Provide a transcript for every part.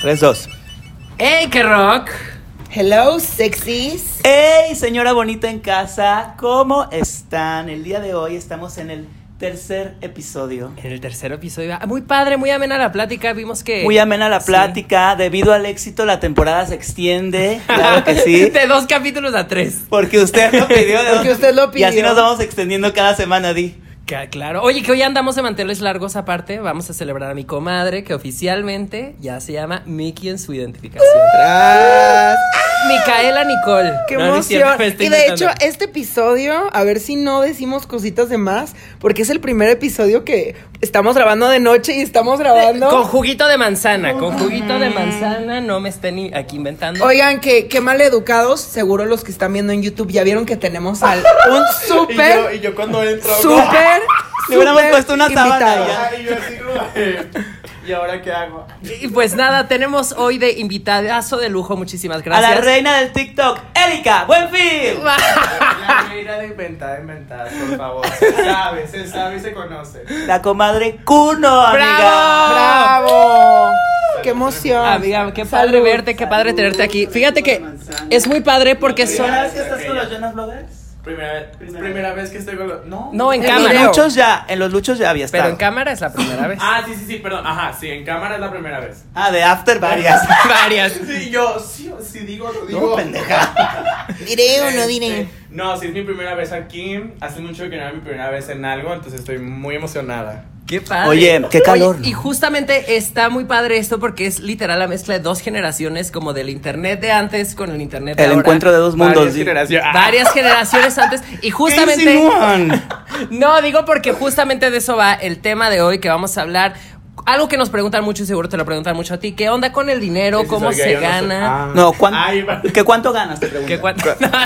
3, 2. ¡Ey, qué rock! Hello, sexies. ¡Hey, señora bonita en casa! ¿Cómo están? El día de hoy estamos en el tercer episodio. En el tercer episodio. ah, Muy padre, muy amena la plática. Vimos que. Muy amena la Sí. plática. Debido al éxito, la temporada se extiende. Claro que sí. De dos capítulos a tres. Porque usted lo pidió. de Porque dos- usted lo Y así pidió. nos vamos extendiendo cada semana, Di. Claro. Oye, que hoy andamos de manteles largos aparte. Vamos a celebrar a mi comadre, que oficialmente ya se llama Mickey en su identificación. Tras. Micaela Nicole. ¡Qué No, no es cierto, emoción! y de hecho, este episodio, a ver si no decimos cositas de más, porque es el primer episodio que estamos grabando de noche y estamos grabando. Con juguito de manzana, con juguito de manzana, no me estén ni- aquí inventando. Oigan, que qué mal educados. Seguro los que están viendo en YouTube ya vieron que tenemos al un Y yo, súper, y yo cuando entro. súper. Le hubiéramos puesto una sábana ¿Y ahora qué hago? Y pues nada, tenemos hoy de invitadazo de lujo, muchísimas A gracias. la reina del TikTok, Erika. ¡Buen fin! La mira de inventada, inventada, por favor. Se sabe, se sabe y se conoce. La comadre Kuno, amiga. ¡Bravo! ¡Qué emoción! Amiga, qué padre Salud. verte, qué padre tenerte aquí. Fíjate que es muy padre porque son... ¿Primera vez que estás con los Jonas Brothers? Primera vez, primera vez que estoy con los. No. No, en En En cámara. los luchos ya, en los luchos ya había estado. Pero en cámara es la primera vez. Ah, sí, sí, sí, perdón. Ajá, sí, en cámara es la primera vez. Ah, de After varias. Varias. Sí, yo, sí, sí digo, lo digo. No, pendeja. ¿Diré o no diré? Este, No, sí, es mi primera vez aquí. Hace mucho que no era mi primera vez en algo, entonces estoy muy emocionada. Qué padre. Oye, qué calor. Oye, y justamente está muy padre esto porque es literal la mezcla de dos generaciones, como del internet de antes con el internet de El ahora. encuentro de dos mundos. Varias generaciones. Ah. Varias generaciones antes. Y ¿Qué justamente. No, digo porque justamente de eso va el tema de hoy que vamos a hablar. Algo que nos preguntan mucho y seguro te lo preguntan mucho a ti. ¿Qué onda con el dinero? ¿Cómo se gana? Ah. No, ¿cuán- Ay, va- ¿qué cuánto ganas? Te pregunto. ¿Qué cuan-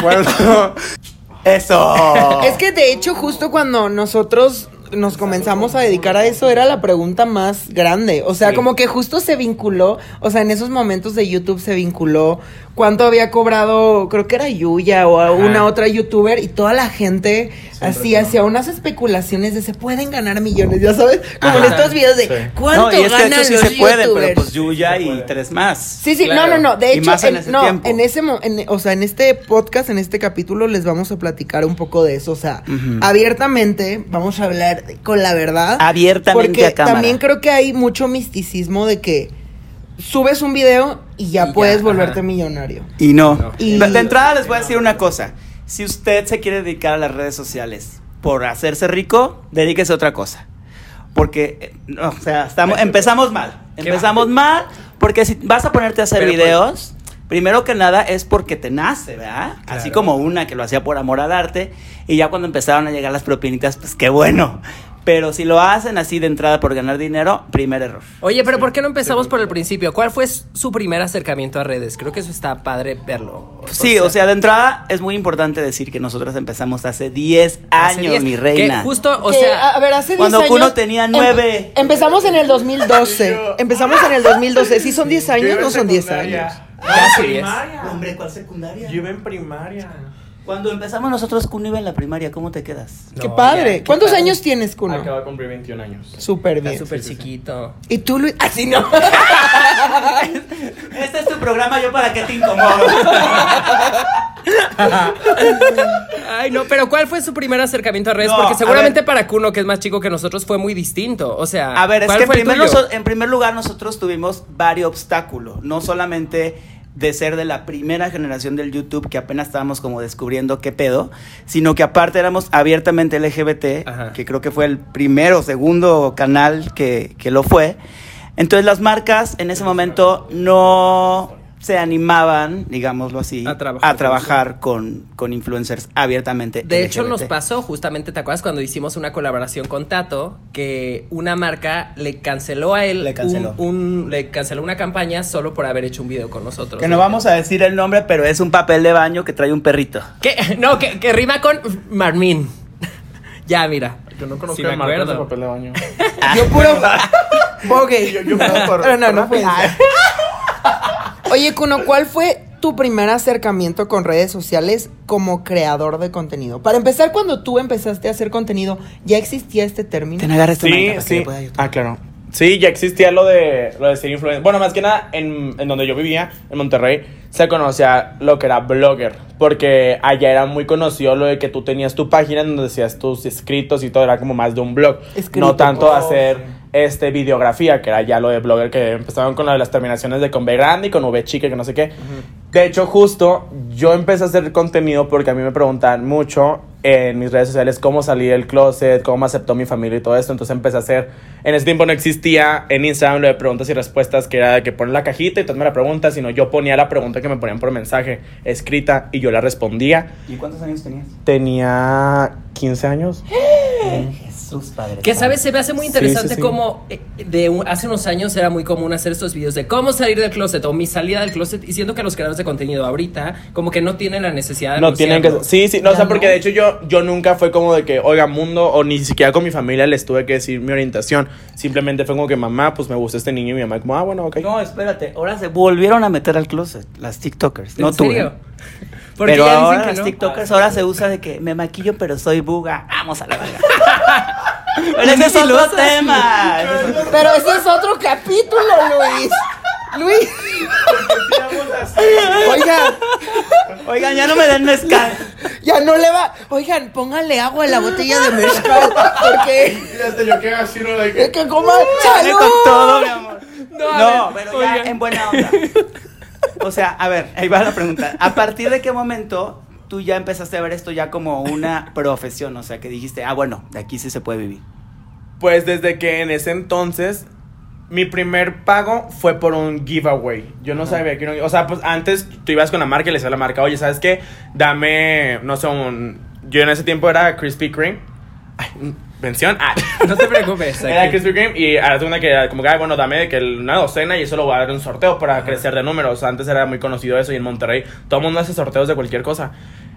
Bueno, Eso. Es que de hecho, justo cuando nosotros nos comenzamos a dedicar a eso, era la pregunta más grande. O sea, Sí. como que justo se vinculó, o sea, en esos momentos de YouTube se vinculó cuánto había cobrado, creo que era Yuya o a una otra youtuber, y toda la gente así hacía unas especulaciones de se pueden ganar millones, ya sabes, como en Ajá. estos videos de Sí. cuánto no, y es que ganan eso sí los se puede, pero youtubers? pues Yuya y tres más. Sí, sí, Claro. no, no, no. De Y hecho, más en en- ese no, tiempo. en ese, en- o sea, en este podcast, en este capítulo, les vamos a platicar un poco de eso. O sea, abiertamente vamos a hablar con la verdad. Abiertamente Porque a cámara. también creo que hay mucho misticismo de que subes un video y ya Y ya, puedes volverte ajá. millonario. Y no. No. Y- De, entrada les voy a decir una cosa. Si usted se quiere dedicar a las redes sociales por hacerse rico, dedíquese a otra cosa. Porque, eh, no, o sea, estamos, empezamos mal. ¿Qué Empezamos mal porque si vas a ponerte a hacer Pero, videos, primero que nada es porque te nace, ¿verdad? Así como una que lo hacía por amor al arte y ya cuando empezaron a llegar las propinitas, pues qué bueno. Pero si lo hacen así de entrada por ganar dinero, primer error. Oye, pero ¿por qué no empezamos por el principio? ¿Cuál fue su primer acercamiento a redes? Creo que eso está padre verlo. Sí, o sea, de entrada es muy importante decir que nosotros empezamos hace 10 hace años, 10, mi que reina. justo, o Que, sea, a ver, hace 10 cuando años. Kuno tenía em- nueve. empezamos en el 2012. empezamos en el 2012. ¿Sí son 10 Yo años? No son 10 secundaria. años. Casi diez. primaria. Hombre, ¿cuál secundaria? Yo iba en primaria. Cuando empezamos nosotros, Kuno iba en la primaria, ¿cómo te quedas? Qué No, padre. ya, qué ¿Cuántos padre. años tienes, Kuno? Acabo de cumplir 21 años. Súper bien. súper chiquito. ¿Y tú, Luis? Así no. Este es tu programa, yo para qué te incomodo. Ay, no, pero ¿cuál fue su primer acercamiento a redes? No, Porque seguramente ver. para Kuno, que es más chico que nosotros, fue muy distinto. O sea, A ver, es ¿cuál que en fue el primer, en primer lugar nosotros tuvimos varios obstáculos, no solamente de ser de la primera generación del YouTube que apenas estábamos como descubriendo qué pedo, sino que aparte éramos abiertamente LGBT, Ajá. que creo que fue el primero o segundo canal que, que lo fue. Entonces las marcas en ese momento no se animaban, digámoslo así, A trabajar con trabajar con, con influencers abiertamente. De hecho, nos pasó justamente, ¿te acuerdas cuando hicimos una colaboración con Tato? Que una marca le canceló a él. Le canceló. Un, un- le canceló una campaña solo por haber hecho un video con nosotros. Que no vamos a decir el nombre, pero es un papel de baño que trae un perrito. ¿Qué? No, que, que rima con Marmin. ya, mira. Yo no conozco Sí, me el marcas de papel de baño. Yo puro. Bogue. Yo- yo puedo por- Pero no, no fue. Oye, Kuno, ¿cuál fue tu primer acercamiento con redes sociales como creador de contenido? Para empezar, cuando tú empezaste a hacer contenido, ¿ya existía este término? Ten, agarra este Sí, que sí. Ah, claro. Sí, ya existía lo de, lo de ser influencer. Bueno, más que nada, en, en donde yo vivía, en Monterrey, se conocía lo que era blogger. Porque allá era muy conocido lo de que tú tenías tu página en donde decías tus escritos y todo, era como más de un blog. Escrito. No tanto Oh, hacer este videografía, que era ya lo de blogger, que empezaron con lo de las terminaciones de con B grande y con V chica, que no sé qué. De hecho, justo yo empecé a hacer contenido porque a mí me preguntan mucho en mis redes sociales cómo salí del closet, cómo me aceptó mi familia y todo esto. Entonces empecé a hacer. En ese tiempo no existía en Instagram lo de preguntas y respuestas, que era de que pones la cajita y tú me la preguntas, sino yo ponía la pregunta que me ponían por mensaje escrita y yo la respondía. ¿Y cuántos años tenías? Tenía 15 años. Jesús, padre. Que sabes, se me hace muy interesante sí, sí. cómo eh, de un- hace unos años era muy común hacer estos videos de cómo salir del closet o mi salida del closet y siento que los creadores de contenido ahorita como que no tienen la necesidad de No tienen que. Sí, sí, no, o sea, porque no. de hecho yo, yo nunca fue como de que, oiga, mundo, o ni siquiera con mi familia les tuve que decir mi orientación. Simplemente fue como que, mamá, pues me gusta este niño y mi mamá, como, ah, bueno, ok. No, espérate. Ahora se volvieron a meter al closet las TikTokers. No ¿En tú. serio? ¿eh? Porque Pero ya dicen ahora que las no. TikTokers ahora se usa de que me maquillo pero soy buga. Vamos a la verga. Pero ese es otro tema. Pero ese es otro capítulo, Luis. Luis. Oigan, Oigan, ya no me den mezcal. ya no le va. Oigan, pónganle agua a la botella de mezcal. Porque. yo así, ¿no? Es que coma. Dale ¡Salud! con todo, mi amor. No, No, ver, pero ya oigan. en buena onda. O sea, a ver, ahí va la pregunta. ¿A partir de qué momento tú ya empezaste a ver esto ya como una profesión? O sea, que dijiste, ah, bueno, de aquí sí se puede vivir. Pues desde que en ese entonces mi primer pago fue por un giveaway. Yo no sabía que era un- O sea, pues antes tú ibas con la marca y le decías a la marca, oye, ¿sabes qué? Dame, no sé, un... Yo en ese tiempo era Krispy Kreme. Ay, mención. Ah. No te preocupes. Era. Krispy Kreme y ahora una que era como que, ay, bueno, dame que una docena y eso lo voy a dar en un sorteo para crecer de números. Antes era muy conocido eso y en Monterrey todo el mundo hace sorteos de cualquier cosa.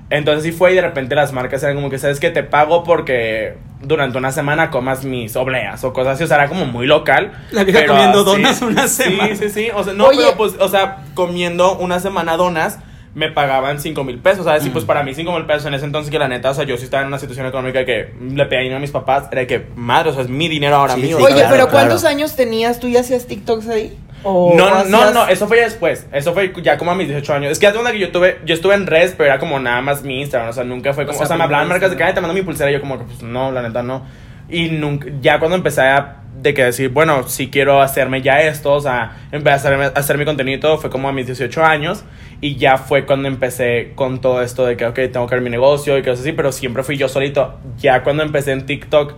Entonces sí fue y de repente las marcas eran como que, ¿sabes que Te pago porque durante una semana comas mis obleas o cosas así. O sea, era como muy local. La vieja comiendo donas una semana. Sí, sí, sí. O sea, no, Oye. pero pues, o sea, comiendo una semana donas me pagaban 5 mil pesos, ¿sabes? Y pues para mí 5 mil pesos en ese entonces que la neta, o sea, yo sí estaba en una situación económica que le pedía dinero a mis papás, era de que, madre, o sea, es mi dinero ahora Sí, mío. sí, Oye, pero claro. ¿cuántos años tenías? ¿Tú ya hacías TikToks ahí? ¿O No, no, hacías- no, eso fue ya después. Eso fue ya como a mis 18 años. Es que hace una que yo tuve, yo estuve en redes, pero era como nada más mi Instagram. O sea, nunca fue como. O O sea, me hablaban primero marcas de que Instagram. "Ay, te mando mi pulsera. Y yo, como que, pues no, la neta no. Y nunca, ya cuando empecé a. De que decir, bueno, si quiero hacerme ya esto, o sea, empecé a hacerme- a hacer mi contenido y todo, fue como a mis 18 años. Y ya fue cuando empecé con todo esto de que, ok, tengo que ver mi negocio y cosas así, pero siempre fui yo solito. Ya cuando empecé en TikTok,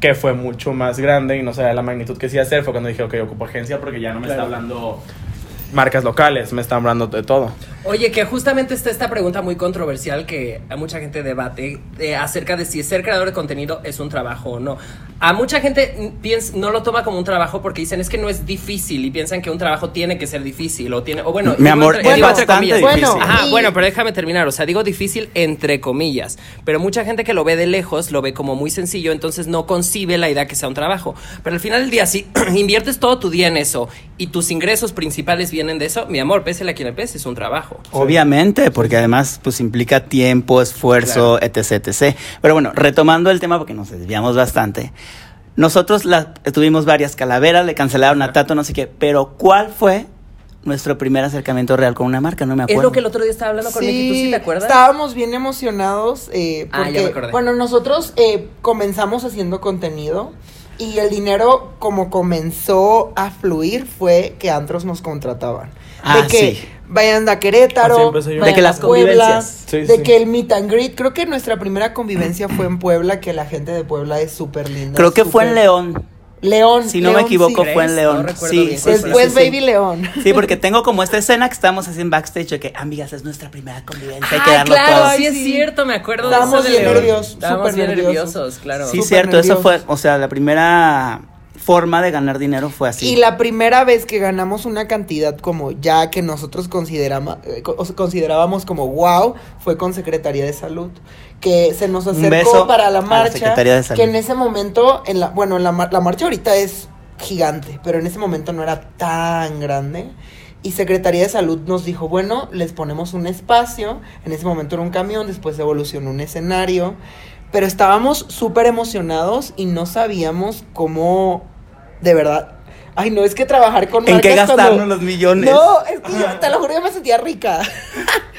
que fue mucho más grande y no sabía la magnitud que sí hacer, fue cuando dije, ok, ocupo agencia porque ya no me está hablando marcas locales, me está hablando de todo. Oye, que justamente está esta pregunta muy controversial que a mucha gente debate eh, acerca de si ser creador de contenido es un trabajo o no. A mucha gente piensa, no lo toma como un trabajo porque dicen es que no es difícil y piensan que un trabajo tiene que ser difícil o tiene o bueno, Mi amor, entre- es digo entre bastante comillas. difícil. Ajá, y- bueno, pero déjame terminar, o sea, digo difícil entre comillas, pero mucha gente que lo ve de lejos lo ve como muy sencillo, entonces no concibe la idea que sea un trabajo. Pero al final del día si inviertes todo tu día en eso y tus ingresos principales vienen de eso, mi amor, pésele a quien le pese, es un trabajo. Obviamente, porque además pues implica tiempo, esfuerzo, etc, etc. Pero bueno, retomando el tema porque nos desviamos bastante. Nosotros la, tuvimos varias calaveras, le cancelaron a Tato, no sé qué, pero ¿cuál fue nuestro primer acercamiento real con una marca? No me acuerdo. Es lo que el otro día estaba hablando con Miki, ¿tú sí te acuerdas? Estábamos bien emocionados eh, Ah, ya porque, me acordé. bueno, nosotros eh, comenzamos haciendo contenido y el dinero como comenzó a fluir fue que Antros nos contrataban. Ah, de que sí. vayan a Querétaro, vayan De que las a Puebla. Sí, de sí. que el meet and greet, creo que nuestra primera convivencia fue en Puebla, que la gente de Puebla es súper linda. Creo que fue en León. León. Si no me equivoco, sí. fue en. León. No sí, bien. sí, sí, Después sí, sí. Baby León. Sí, porque tengo como esta escena que estamos así en backstage de que, amigas, es nuestra primera convivencia, hay que Ah, darlo claro, todo. sí es cierto, me acuerdo Estábamos de eso de bien León. nerviosos, Estábamos bien nerviosos. claro. Sí, Súper cierto, eso fue, o sea, la primera forma de ganar dinero fue así. Y la primera vez que ganamos una cantidad como ya que nosotros eh, considerábamos como wow, fue con Secretaría de Salud. Que se nos acercó para la la marcha. Secretaría de Salud. que en ese momento, en la, bueno, en la, la marcha ahorita es gigante, pero en ese momento no era tan grande. Y Secretaría de Salud nos dijo, bueno, les ponemos un espacio. En ese momento era un camión, después evolucionó un escenario. Pero estábamos súper emocionados y no sabíamos cómo de verdad. Ay, no, es que trabajar con ¿En qué marcas cuando- gastarnos los millones? No, es que yo, te lo juro, yo me sentía rica.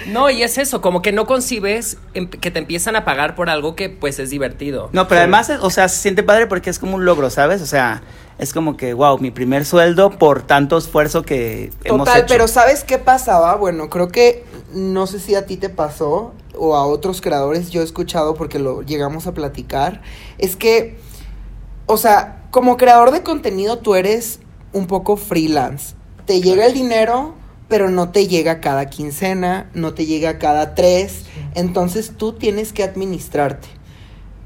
No, y es eso, como que no concibes em- que te empiezan a pagar por algo que pues es divertido. No, pero Sí. además, o sea, se siente padre porque es como un logro, ¿sabes? O sea, es como que, wow, mi primer sueldo por tanto esfuerzo que hemos Total, hecho. pero ¿sabes qué pasaba? Bueno, creo que no sé si a ti te pasó o a otros creadores yo he escuchado porque lo llegamos a platicar. Es que, o sea, como creador de contenido tú eres un poco freelance. Te llega el dinero, pero no te llega cada quincena, no te llega cada tres. Entonces tú tienes que administrarte.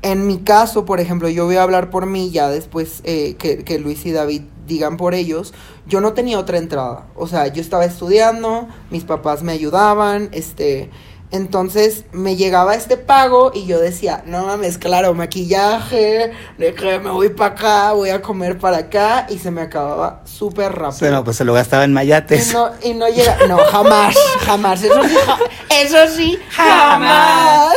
En mi caso, por ejemplo, yo voy a hablar por mí, ya después eh, que, que Luis y David digan por ellos, yo no tenía otra entrada. O sea, yo estaba estudiando, mis papás me ayudaban, este... Entonces me llegaba este pago y yo decía, no mames, claro, maquillaje, me voy para acá, voy a comer para acá y se me acababa súper rápido. Bueno, pues se lo gastaba en Y mayates. no, y no llega, no, jamás, jamás, eso sí, ja- eso sí, jamás.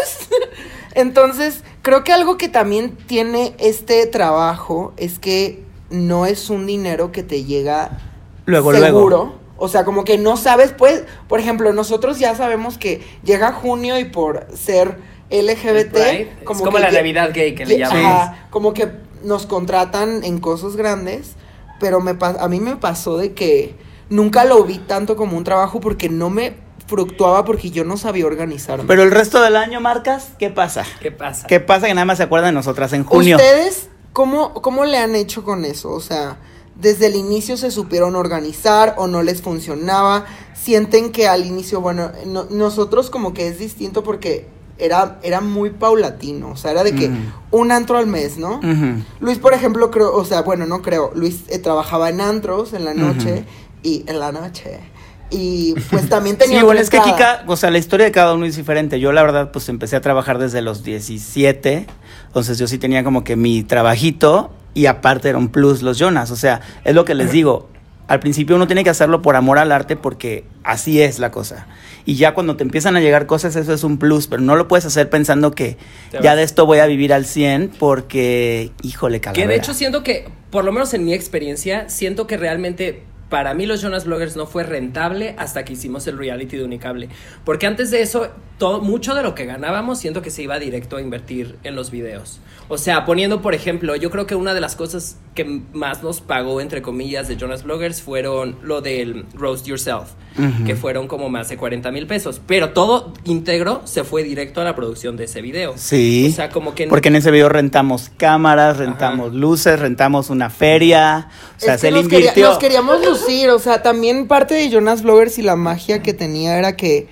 Entonces, creo que algo que también tiene este trabajo es que no es un dinero que te llega Luego, seguro. luego. O sea, como que no sabes, pues, por ejemplo, nosotros ya sabemos que llega junio y por ser LGBT, Pride, es como que la Navidad gay que le lle- llaman. ajá, como que nos contratan en cosas grandes, pero me a mí me pasó de que nunca lo vi tanto como un trabajo porque no me fructuaba porque yo no sabía organizarme. Pero el resto del año, Marcas, ¿qué pasa? ¿Qué pasa? ¿Qué pasa que nada más se acuerdan de nosotras en junio? ¿Ustedes cómo, cómo le han hecho con eso? O sea, desde el inicio se supieron organizar o no les funcionaba. Sienten que al inicio, bueno, no- nosotros como que es distinto porque era, era muy paulatino. O sea, era de que Ujú. un antro al mes, ¿no? Luis, por ejemplo, creo, o sea, bueno, no creo. Luis eh, trabajaba en antros en la noche y en la noche. Y pues también tenía Sí, bueno, es que aquí, o sea, la historia de cada uno es diferente. Yo, la verdad, pues empecé a trabajar desde los 17. Entonces, yo sí tenía como que mi trabajito y aparte era un plus los Jonas. O sea, es lo que les digo. Al principio uno tiene que hacerlo por amor al arte porque así es la cosa. Y ya cuando te empiezan a llegar cosas, eso es un plus, pero no lo puedes hacer pensando que ya de esto voy a vivir al 100 porque, híjole, calavera. Que de hecho siento que, por lo menos en mi experiencia, siento que realmente para mí los Jonas Bloggers no fue rentable hasta que hicimos el reality de Unicable. Porque antes de eso, todo, mucho de lo que ganábamos siento que se iba directo a invertir en los videos. O sea, poniendo, por ejemplo, yo creo que una de las cosas que más nos pagó, entre comillas, de Jonas Bloggers fueron lo del Roast Yourself, que fueron como más de 40 mil pesos. Pero todo íntegro se fue directo a la producción de ese video. Sí. O sea, como que... Porque en ese video rentamos cámaras, rentamos luces, rentamos una feria. O sea, Es se que le nos, quería- invirtió. nos queríamos lucir, o sea, también parte de Jonas Bloggers y la magia que tenía era que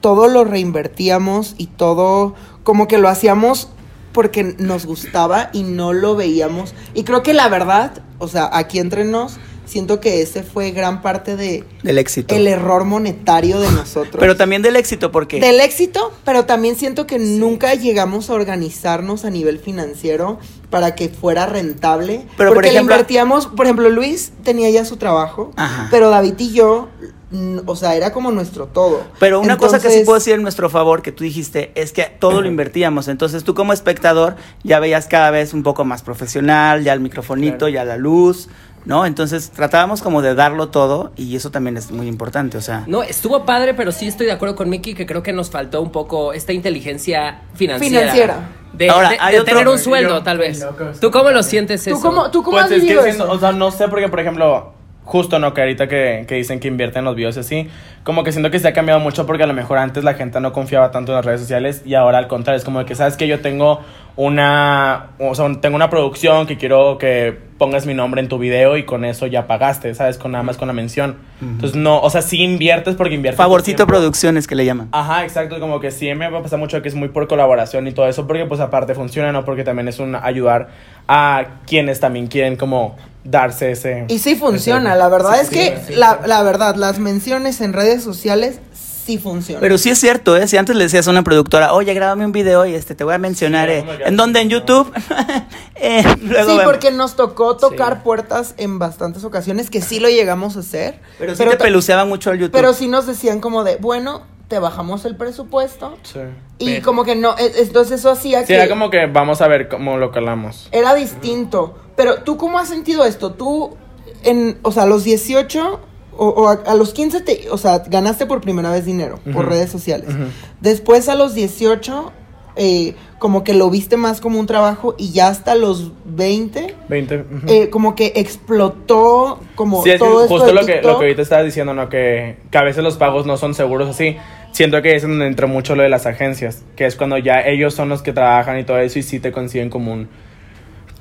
todo lo reinvertíamos y todo como que lo hacíamos porque nos gustaba y no lo veíamos. Y creo que la verdad, o sea, aquí entre nos, siento que ese fue gran parte de Del éxito. el error monetario de nosotros. Pero también del éxito, porque. Del éxito, pero también siento que nunca llegamos a organizarnos a nivel financiero para que fuera rentable. Pero, por porque le invertíamos, por ejemplo, Luis tenía ya su trabajo, Ajá. pero David y yo, mm, o sea, era como nuestro todo. Pero una cosa que sí puedo decir en nuestro favor, que tú dijiste, es que todo lo invertíamos. Entonces tú como espectador ya veías cada vez un poco más profesional, ya el microfonito, Claro. ya la luz, ¿no? Entonces tratábamos como de darlo todo y eso también es muy importante, o sea. No, estuvo padre, pero sí estoy de acuerdo con Mickey que creo que nos faltó un poco esta inteligencia financiera. Financiera. De, Ahora, de- hay de otro- tener un sueldo, Yo- tal vez. loco, ¿Tú cómo lo sientes eso? ¿Tú cómo, tú cómo Pues has es vivido eso? o sea, no sé porque, por ejemplo, justo no, que ahorita que, que dicen que invierten en los videos y así, como que siento que se ha cambiado mucho porque a lo mejor antes la gente no confiaba tanto en las redes sociales y ahora al contrario, es como que sabes que yo tengo una, o sea, tengo una producción que quiero que pongas mi nombre en tu video y con eso ya pagaste, ¿sabes? Con nada más con la mención. Entonces, no, o sea, sí inviertes porque inviertes. Favorcito producciones que le llaman. Ajá, exacto, como que sí me va a pasar mucho que es muy por colaboración y todo eso, porque pues aparte funciona, ¿no? Porque también es un ayudar a quienes también quieren como darse ese... Y sí funciona, ese- la verdad sí, es que, sí, la, la verdad, las menciones en redes sociales sí funcionan. Pero sí es cierto, ¿eh? Si antes le decías a una productora, oye, grábame un video y este te voy a mencionar, Sí, eh. ¿en dónde? ¿En YouTube? Eh, luego sí, vemos. porque nos tocó tocar Sí. puertas en bastantes ocasiones que sí lo llegamos a hacer. Pero sí te peluceaba mucho el YouTube. Pero sí nos decían como de, bueno, te bajamos el presupuesto. Sí. Y Pero- como que no, e- entonces eso hacía Sí, que era como que vamos a ver cómo lo calamos. era distinto. Pero tú cómo has sentido esto? Tú, en, o sea, a los 18 o, o a, a los 15, te, o sea, ganaste por primera vez dinero por redes sociales. Después a los 18, eh, como que lo viste más como un trabajo y ya hasta los 20, 20. ujú. eh, como que explotó como Sí, es que todo esto justo de lo que, lo que ahorita estabas diciendo, ¿no? Que, que a veces los pagos no son seguros así. Siento que es donde entra mucho lo de las agencias, que es cuando ya ellos son los que trabajan y todo eso y sí te consiguen como un...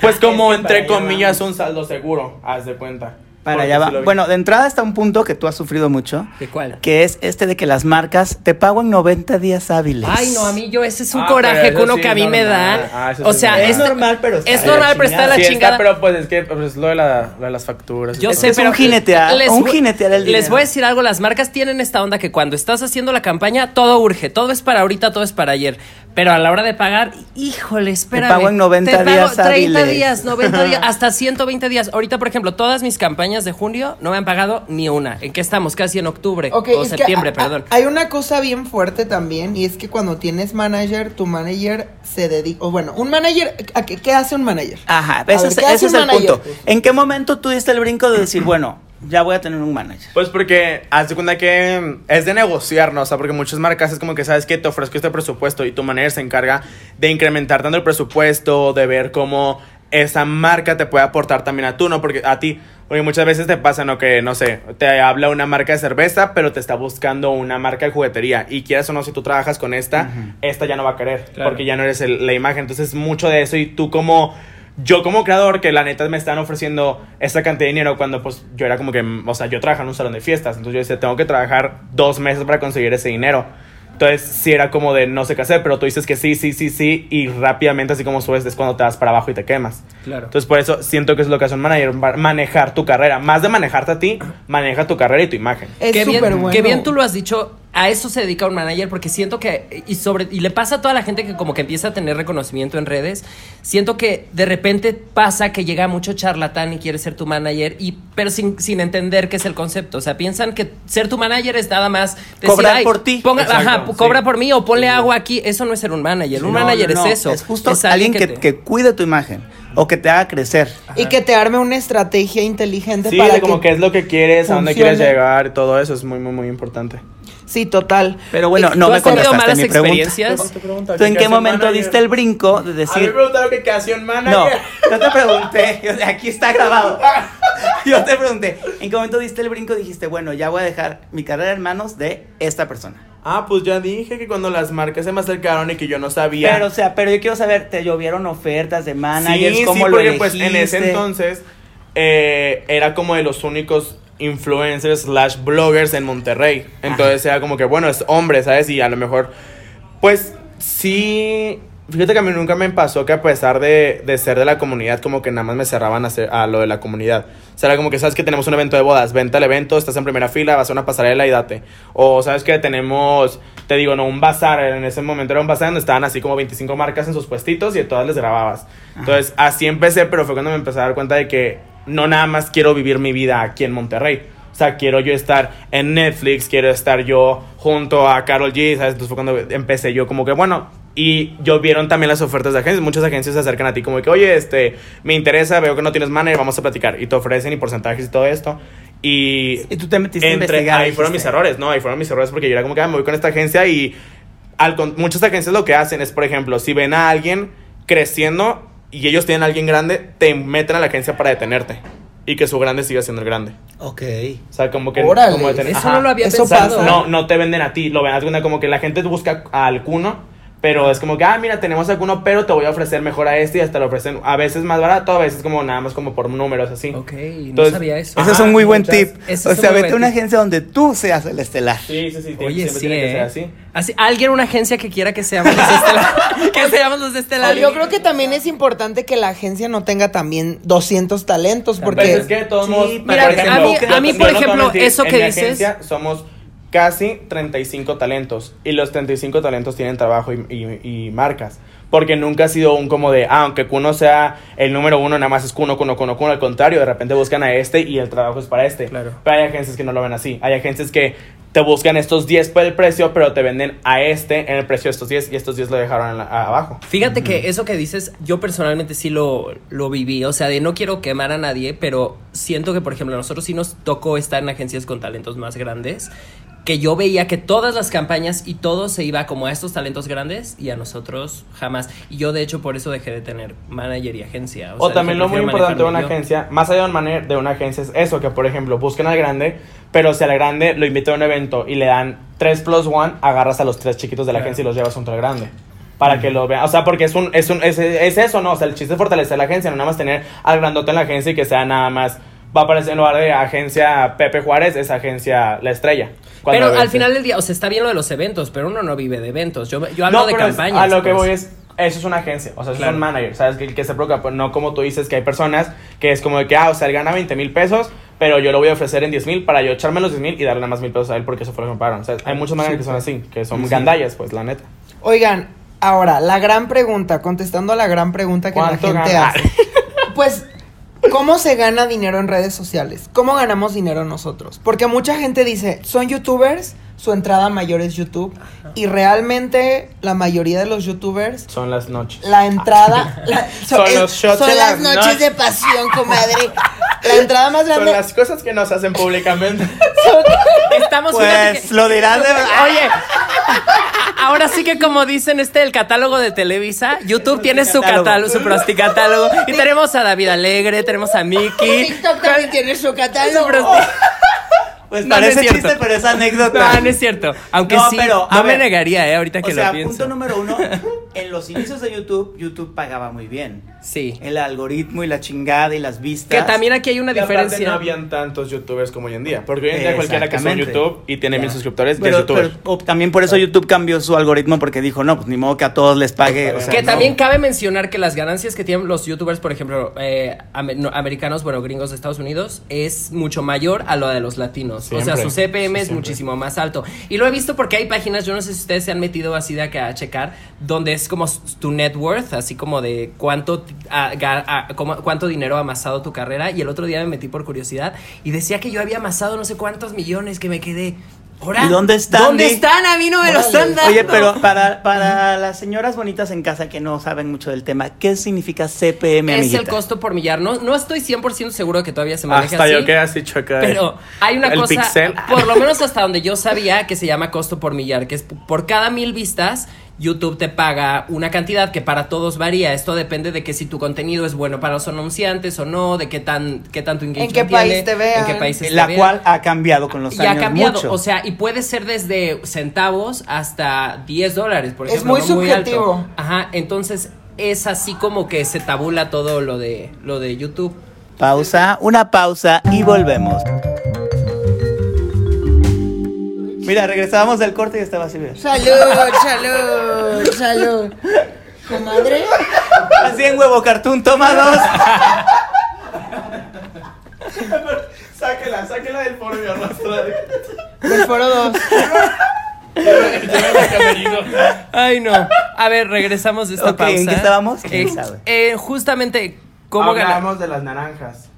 Pues como entre comillas un saldo seguro, haz de cuenta. Para allá va. Bueno, de entrada está un punto que tú has sufrido mucho, ¿De cuál? que es este de que las marcas te pago en 90 días hábiles. Ay, no, a mí yo, ese es un Ah, coraje que uno sí que a mí me da. Ah, o sí sea, es Es normal, pero está es normal, pero está la Sí está, chingada. pero pues es que pues, es lo de, la, lo de las facturas. Yo sé, Es pero un jinetear, un jinetear el Les dinero. voy a decir algo, las marcas tienen esta onda que cuando estás haciendo la campaña, todo urge, todo es para ahorita, todo es para ayer. Pero a la hora de pagar, híjole, espérame. pago en 90 Te pago días 30 hábiles. días, 90 días, hasta 120 días. Ahorita, por ejemplo, todas mis campañas de junio no me han pagado ni una. ¿En qué estamos? Casi en octubre Ok, o que septiembre, a- perdón. Hay una cosa bien fuerte también y es que cuando tienes manager, tu manager se dedica, o bueno, un manager, ¿a qué, qué hace un manager? Ajá, ese, ver, es, ¿qué hace ese un es el manager? punto. ¿En qué momento tú diste el brinco de decir, bueno, ya voy a tener un manager? Pues porque haz de cuenta que es de negociar, ¿no? O sea, porque muchas marcas es como que sabes que te ofrezco este presupuesto y tu manager se encarga de incrementar tanto el presupuesto, de ver cómo esa marca te puede aportar también a tú, ¿no? Porque a ti, porque muchas veces te pasa, ¿no? Que, no sé, te habla una marca de cerveza, pero te está buscando una marca de juguetería. Y quieras o no, si tú trabajas con esta, esta ya no va a querer, Claro. porque ya no eres el- la imagen. Entonces, mucho de eso y tú como yo como creador, que la neta me están ofreciendo esta cantidad de dinero cuando pues yo era como que, o sea, yo trabajaba en un salón de fiestas, entonces yo decía, tengo que trabajar dos meses para conseguir ese dinero. Entonces sí era como de no sé qué hacer, pero tú dices que sí, sí, sí, sí, y rápidamente así como subes es cuando te vas para abajo y te quemas. Claro. Entonces por eso siento que es lo que hace un manager, ma- manejar tu carrera. Más de manejarte a ti, maneja tu carrera y tu imagen. Es Qué bien, súper bueno. qué bien tú lo has dicho. A eso se dedica un manager porque siento que y sobre y le pasa a toda la gente que como que empieza a tener reconocimiento en redes. Siento que de repente pasa que llega mucho charlatán y quiere ser tu manager y pero sin, sin entender qué es el concepto. O sea, piensan que ser tu manager es nada más decir, Cobrar "Ay, por ti". ponga- Exacto, ajá, sí. cobra por mí o ponle agua aquí. Eso no es ser un manager. un No, manager no, no, es eso. Es justo Es alguien que, te- que cuide tu imagen o que te haga crecer. Y que te arme una estrategia inteligente Sí, para de como que... qué es lo que quieres, a dónde quieres llegar y todo eso es muy, muy, muy importante. Sí, total. Pero bueno, ¿Tú no me has contestaste malas mi pregunta. experiencias? ¿Tú en qué momento diste el brinco de decir... preguntaron que qué hacía un manager. No, yo te pregunté, yo- aquí está grabado. Yo te pregunté, ¿en qué momento diste el brinco dijiste, bueno, ya voy a dejar mi carrera en manos de esta persona? Ah, pues ya dije que cuando las marcas se me acercaron y que yo no sabía. Pero, o sea, pero yo quiero saber, ¿te llovieron ofertas de managers? sí, ¿Cómo sí, lo porque pues en elegiste? ese entonces eh, era como de los únicos influencers slash bloggers en Monterrey. Entonces era como que, bueno, es hombre, ¿sabes? Y a lo mejor, pues sí... Fíjate que a mí nunca me pasó que a pesar de, de ser de la comunidad, como que nada más me cerraban a, lo de la comunidad. O sea, era como que, ¿sabes que Tenemos un evento de bodas, vente al evento, estás en primera fila, vas a una pasarela y date. O, ¿sabes que Tenemos, te digo, no, un bazar, en ese momento era un bazar donde estaban así como 25 marcas en sus puestitos y a todas les grababas. Entonces, así empecé, pero fue cuando me empecé a dar cuenta de que no nada más quiero vivir mi vida aquí en Monterrey. O sea, quiero yo estar en Netflix, quiero estar yo junto a Carol G, ¿sabes? Entonces fue cuando empecé yo como que, bueno, y yo vieron también las ofertas de agencias. Muchas agencias se acercan a ti como que, oye, este, me interesa, veo que no tienes manager, vamos a platicar. Y te ofrecen y porcentajes y todo esto. Y, Y tú te metiste a entre, investigar. ahí fueron mis errores, ¿no? Ahí fueron mis errores porque yo era como que ah, me voy con esta agencia y al con- muchas agencias lo que hacen es, por ejemplo, si ven a alguien creciendo y ellos tienen a alguien grande, te meten a la agencia para detenerte y que su grande siga siendo el grande. Ok. O sea, como que... Órale. como deten- Eso ajá. no lo había Eso O sea, pensado. no, no te venden a ti, lo ven a ti como que la gente busca al cuno, pero es como que, ah, mira, tenemos al cuno, pero te voy a ofrecer mejor a este y hasta lo ofrecen a veces más barato, a veces como nada más como por números así. Ok, no Entonces, sabía eso. Ese es un muy buen muchas- tip. O sea, vete a una tip. agencia donde tú seas el estelar. Sí, sí, sí. Oye, siempre sí, tiene que ser ¿eh? así. Así, alguien, una agencia que quiera que seamos los de Estelar. que seamos los de Estelar. yo creo que también es importante que la agencia no tenga también 200 talentos, porque... Pues es que todos Sí, mira, por ejemplo, a mí- a mí, por no ejemplo, mentir, eso en que mi dices- agencia somos casi 35 talentos. Y los 35 talentos tienen trabajo y, y- y marcas. Porque nunca ha sido un como de, ah, aunque Kuno sea el número uno, nada más es Kuno, Kuno, Kuno, Kuno. Al contrario, de repente buscan a este y el trabajo es para este. Claro. Pero hay agencias que no lo ven así. Hay agencias que te buscan estos 10 por el precio, pero te venden a este en el precio de estos 10 y estos 10 lo dejaron la- abajo. Fíjate que eso que dices, yo personalmente sí lo, lo viví. O sea, de no quiero quemar a nadie, pero siento que, por ejemplo, a nosotros sí nos tocó estar en agencias con talentos más grandes. Que yo veía que todas las campañas y todo se iba como a estos talentos grandes y a nosotros jamás. Y yo, de hecho, por eso dejé de tener manager y agencia. O, sea, también lo muy importante de una yo. agencia, más allá de mane- de una agencia, es eso, que por ejemplo busquen al grande, pero si al grande lo invita a un evento y le dan 3 plus 1, agarras a los tres chiquitos de la Claro. agencia y los llevas junto al grande. Para que lo vean, o sea, porque es un, es un, es, es eso, ¿no? O sea, el chiste es fortalecer la agencia, no nada más tener al grandote en la agencia y que sea nada más, va a aparecer en lugar de agencia Pepe Juárez, es agencia La Estrella. Pero al final del día, o sea, está bien lo de los eventos, pero uno no vive de eventos. Yo, yo hablo No, de es- campañas. A lo que pues. voy es, eso es una agencia, o sea, eso Claro. son managers, ¿sabes? Que, que se preocupa, pues, no como tú dices que hay personas que es como de que, ah, o sea, él gana 20 mil pesos, pero yo lo voy a ofrecer en 10 mil para yo echarme los 10 mil y darle nada más mil pesos a él porque eso fue lo que me pagaron. O sea, hay muchos managers que son así, que son gandallas, pues, la neta. Oigan, ahora, la gran pregunta, contestando a la gran pregunta que la ¿Cuánto gente gana? hace. Pues, ¿cómo se gana dinero en redes sociales? ¿Cómo ganamos dinero nosotros? Porque mucha gente dice, son youtubers, su entrada mayor es YouTube. Y realmente la mayoría de los youtubers, Son las noches. la entrada... la- Son es- los shots son de las la noches noche. de pasión, comadre. La entrada más Son grande... las cosas que nos hacen públicamente. Estamos Pues que- lo dirás de Oye, ahora sí que como dicen este el catálogo de Televisa, YouTube tiene su Catálogo. catálogo, su prosticatálogo y tenemos a David Alegre, tenemos a Miki. TikTok también tiene su Su catálogo. Pues No, no parece es cierto. chiste, pero es anécdota. No, no es cierto. Aunque No, sí, pero, a no me ver. negaría, eh, ahorita que o sea, lo pienso. punto número uno, en los inicios de YouTube, YouTube pagaba muy bien. Sí. El algoritmo y la chingada y las vistas. Que también aquí hay una diferencia. no habían tantos youtubers como hoy en día. Porque hoy en día cualquiera que Exactamente. YouTube y tiene mil suscriptores ya Pero, es youtuber. pero, o también por eso YouTube cambió su algoritmo porque dijo, no, pues ni modo que a todos les pague. o sea, que no. también cabe mencionar que las ganancias que tienen los youtubers, por ejemplo, eh, ame- no, americanos, bueno, gringos de Estados Unidos, es mucho mayor a lo de los latinos. o sea, su CPM es muchísimo más alto. Y lo he visto porque hay páginas, yo no sé si ustedes se han metido así de acá a checar, donde es como tu net worth, así como de cuánto, a- a- cuánto dinero ha amasado tu carrera. Y el otro día me metí por curiosidad y decía que yo había amasado no sé cuántos millones que me quedé. ¿Y dónde están, ¿Dónde están? A mí no me los Órale. están dando. Oye, pero para, para las señoras bonitas en casa que no saben mucho del tema, ¿qué significa CPM, es amiguita? el costo por millar. No, no estoy 100% seguro que todavía se maneja Hasta así. yo quedé así chueca. Pero hay una el cosa, pixel. por lo menos hasta donde yo sabía, que se llama costo por millar, que es por cada mil vistas, YouTube te paga una cantidad que para todos varía. Esto depende de que si tu contenido es bueno para los anunciantes o no, de qué tan qué tanto engagement qué país te vean. en qué países te La vean. cual ha cambiado con los y ha años cambiado, mucho. o sea, y puede ser desde centavos hasta 10 dólares, por Es ejemplo. muy no subjetivo. alto. Ajá, entonces es así como que se tabula todo lo de lo de YouTube. Pausa, una pausa y volvemos. Mira, regresábamos del corte y estaba así. mira. Salud, salud, salud. Comadre. Así en huevo cartoon, toma dos. Sáquela, sáquela del foro y arrastra. Del foro 2. Ay, no. A ver, regresamos de esta Ok, pausa. ¿en qué estábamos? Eh, ¿Quién sabe? eh, justamente, ¿cómo ganar? Hablábamos de las naranjas.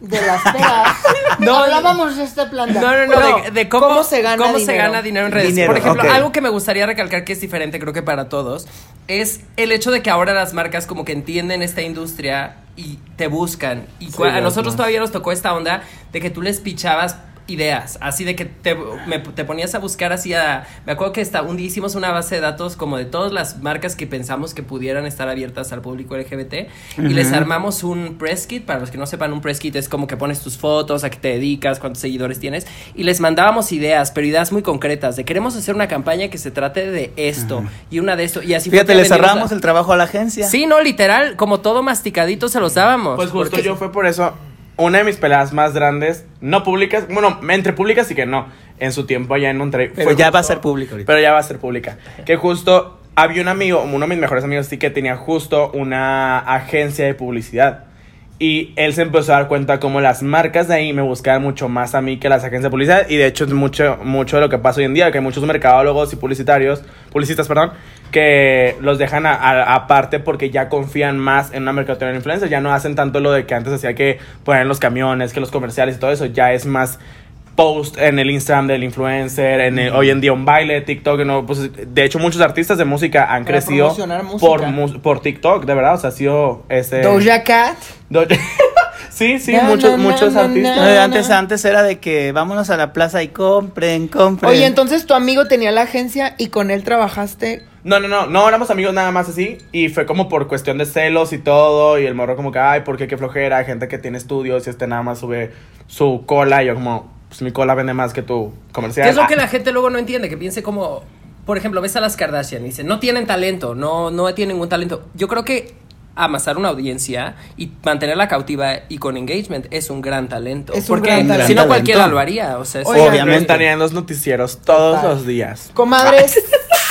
De las peras. No, Hablábamos de este planta. No, no, no, de, de cómo, ¿Cómo se gana cómo dinero? se gana dinero en redes. Dinero, Por ejemplo, algo que me gustaría recalcar que es diferente, creo que para todos, es el hecho de que ahora las marcas como que entienden esta industria y te buscan. Y Sí, a nosotros más. todavía nos tocó esta onda de que tú les pichabas ideas, así de que te, me- te ponías a buscar así a... Me acuerdo que hasta un día hicimos una base de datos como de todas las marcas que pensamos que pudieran estar abiertas al público LGBT y les armamos un press kit, para los que no sepan, un press kit es como que pones tus fotos, a qué te dedicas, cuántos seguidores tienes y les mandábamos ideas, pero ideas muy concretas, de queremos hacer una campaña que se trate de esto y una de esto y así fue Fíjate, que le vendimos cerramos la- el trabajo a la agencia. Sí, no, literal, como todo masticadito se los dábamos. Pues justo porque- yo fue por eso una de mis peleas más grandes, no públicas, bueno, entre públicas y que no, en su tiempo allá en Monterrey. Pero fue ya va a ser público ahorita. Pero ya va a ser pública. Que justo había un amigo, uno de mis mejores amigos, sí que tenía justo una agencia de publicidad. Y él se empezó a dar cuenta como las marcas de ahí me buscaban mucho más a mí que las agencias de publicidad. Y de hecho es mucho, mucho de lo que pasa hoy en día, que hay muchos mercadólogos y publicitarios, publicistas, perdón, que los dejan a- a- aparte porque ya confían más en una mercadotecnia de influencers. Ya no hacen tanto lo de que antes hacía que poner los camiones, que los comerciales y todo eso. Ya es más post en el Instagram del influencer, en el- hoy en día un baile, TikTok, no, pues, de hecho muchos artistas de música han Para crecido por, mu- por TikTok, de verdad, o sea, ha sido ese... Doja Cat. Doja- sí, sí, muchos, muchos artistas. antes, antes era de que vámonos a la plaza y compren, compren. Oye, entonces tu amigo tenía la agencia y con él trabajaste. No, no, no, no éramos amigos nada más así. Y fue como por cuestión de celos y todo. Y el morro como que, ay, ¿por qué? Qué flojera. Hay gente que tiene estudios y este nada más sube su cola. Y yo como, pues mi cola vende más que tu comercial. ¿Qué es lo Ah, que la gente luego no entiende? Que piense como, por ejemplo, ves a las Kardashian y dicen, no tienen talento, no, no tienen ningún talento. Yo creo que amasar una audiencia y mantenerla cautiva y con engagement es un gran talento. Es porque gran talento. si no cualquiera lo haría. O sea, Obviamente. Están en los noticieros todos Total. los días. Comadres.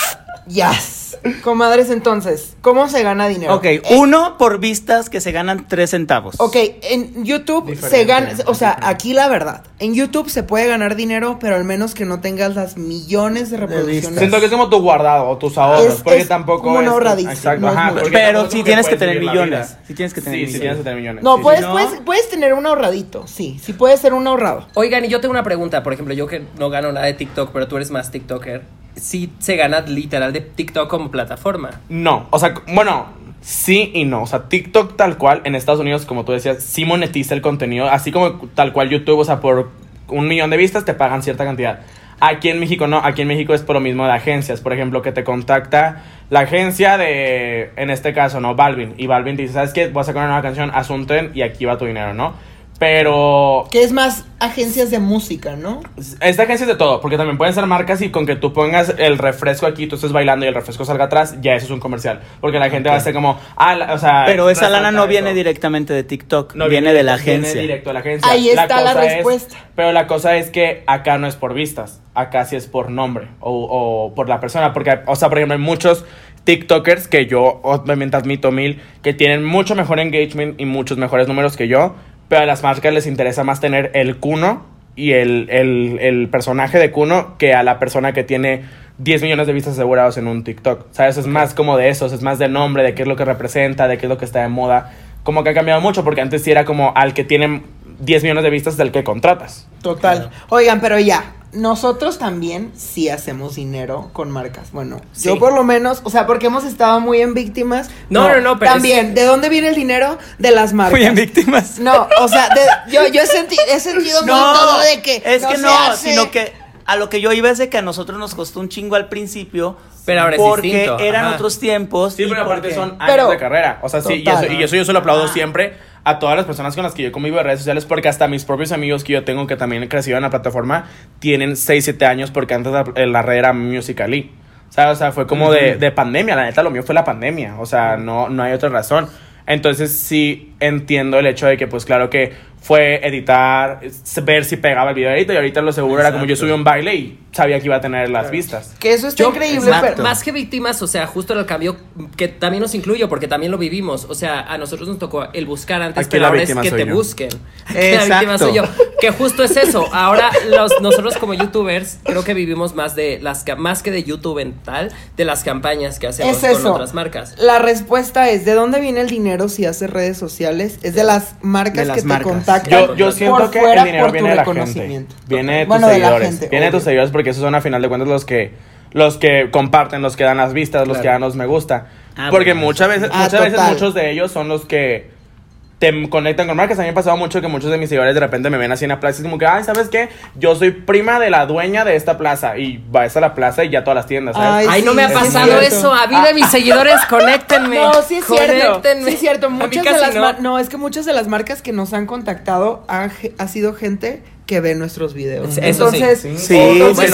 yes. Comadres, entonces, ¿cómo se gana dinero? Ok, Eh, uno por vistas que se ganan tres centavos. Ok, en YouTube se gana, o sea, diferente. aquí la verdad, en YouTube se puede ganar dinero, pero al menos que no tengas las millones de reproducciones. Siento que es como tu guardado o tus ahorros. Es- porque es tampoco como un es. ahorradito, Exacto, no es ajá. porque Pero como tienes que puedes tener millones. Sí tienes que tener Sí, millones. tienes que tener millones. No, Sí, puedes, no- puedes, puedes tener un ahorradito, sí, sí puede ser un ahorrado. Oigan, y yo tengo una pregunta. Por ejemplo, yo que no gano nada de TikTok, pero tú eres más TikToker. Sí se gana literal de TikTok como plataforma. No, o sea, bueno, sí y no. O sea, TikTok tal cual en Estados Unidos, como tú decías, sí monetiza el contenido, así como tal cual YouTube, o sea, por un millón de vistas te pagan cierta cantidad. Aquí en México no, aquí en México es por lo mismo de agencias, por ejemplo, que te contacta la agencia de, en este caso, ¿no? Balvin. Y Balvin te dice, ¿sabes qué? Voy a sacar una nueva canción, haz un tren y aquí va tu dinero, ¿no? Pero Que es más agencias de música, ¿no? esta agencia es de todo, porque también pueden ser marcas y con que tú pongas el refresco aquí, tú estés bailando y el refresco salga atrás, ya eso es un comercial. Porque la gente va a ser como, ah, la- o sea. Pero esa lana no viene directamente de TikTok, No, viene, de la viene agencia. directo de la agencia. Ahí está la es- respuesta. pero la cosa es que acá no es por vistas, acá sí es por nombre o, o por la persona. Porque, o sea, por ejemplo, hay muchos TikTokers que yo obviamente admito mil, que tienen mucho mejor engagement y muchos mejores números que yo, pero a las marcas les interesa más tener el cuno y el, el, el personaje de cuno que a la persona que tiene 10 millones de vistas asegurados en un TikTok. ¿Sabes? Es más como de eso, es más de nombre, de qué es lo que representa, de qué es lo que está de moda. Como que ha cambiado mucho, porque antes sí era como al que tiene 10 millones de vistas del que contratas. Total. Oigan, pero ya, nosotros también sí hacemos dinero con marcas. Bueno, yo por lo menos, o sea, porque hemos estado muy en víctimas. No, no, no, pero También, ¿de dónde viene el dinero? De las marcas. Muy en víctimas. No, o sea, de- yo, yo he, senti- he sentido muy todo de que. es que se no, hace. sino que a lo que yo iba es de que a nosotros nos costó un chingo al principio. Pero ahora es porque distinto, eran ajá. otros tiempos. Sí, pero aparte porque- son años Pero- de carrera. O sea, sí, y eso, y eso yo se lo aplaudo Ah. siempre a todas las personas con las que yo convivo en redes sociales, porque hasta mis propios amigos que yo tengo que también crecieron en la plataforma tienen 6, 7 años, porque antes la, la red era Musical.ly. O sea, o sea, fue como de, de pandemia, la neta, lo mío fue la pandemia. O sea, no, no hay otra razón. Entonces sí entiendo el hecho de que, pues claro que fue editar, ver si pegaba el videito y ahorita lo seguro era como yo Exacto. subí un baile y sabía que iba a tener las vistas. Que eso está Yo, increíble, pero. Más que víctimas, o sea, justo en el cambio que también nos incluyo, porque también lo vivimos. O sea, a nosotros nos tocó el buscar antes, Aquí pero la ahora es víctima que te yo. busquen. Aquí La víctima Exacto. soy yo. Que justo es eso. Ahora los, nosotros como youtubers creo que vivimos más de las más que de YouTube en tal, de las campañas que hacemos Es con otras marcas. La respuesta es: ¿de dónde viene el dinero si haces redes sociales? Es de las marcas De las que te marcas. contactan. Yo, yo por siento que fuera el dinero por viene de la gente. Viene de tus Bueno, de la seguidores. gente, viene de tus seguidores porque esos son a final de cuentas los que los que comparten, los que dan las vistas, los que dan los me gusta. Ah, porque bueno, muchas veces, Ah, muchas veces muchos de ellos son los que te conectan con marcas. A mí me ha pasado mucho que muchos de mis seguidores de repente me ven así en la plaza y es como que, ay, ¿sabes qué? Yo soy prima de la dueña de esta plaza. Y vas a la plaza y ya todas las tiendas, ¿sabes? Ay, Ay, no me ha pasado eso. A mí de mis seguidores, conéctenme. No, sí es cierto. Conéctenme. Sí es cierto. Muchas de las no. no. es que muchas de las marcas que nos han contactado ha, ha sido gente que ve nuestros videos. Eso. Entonces, Sí, Sí, hijos Sí,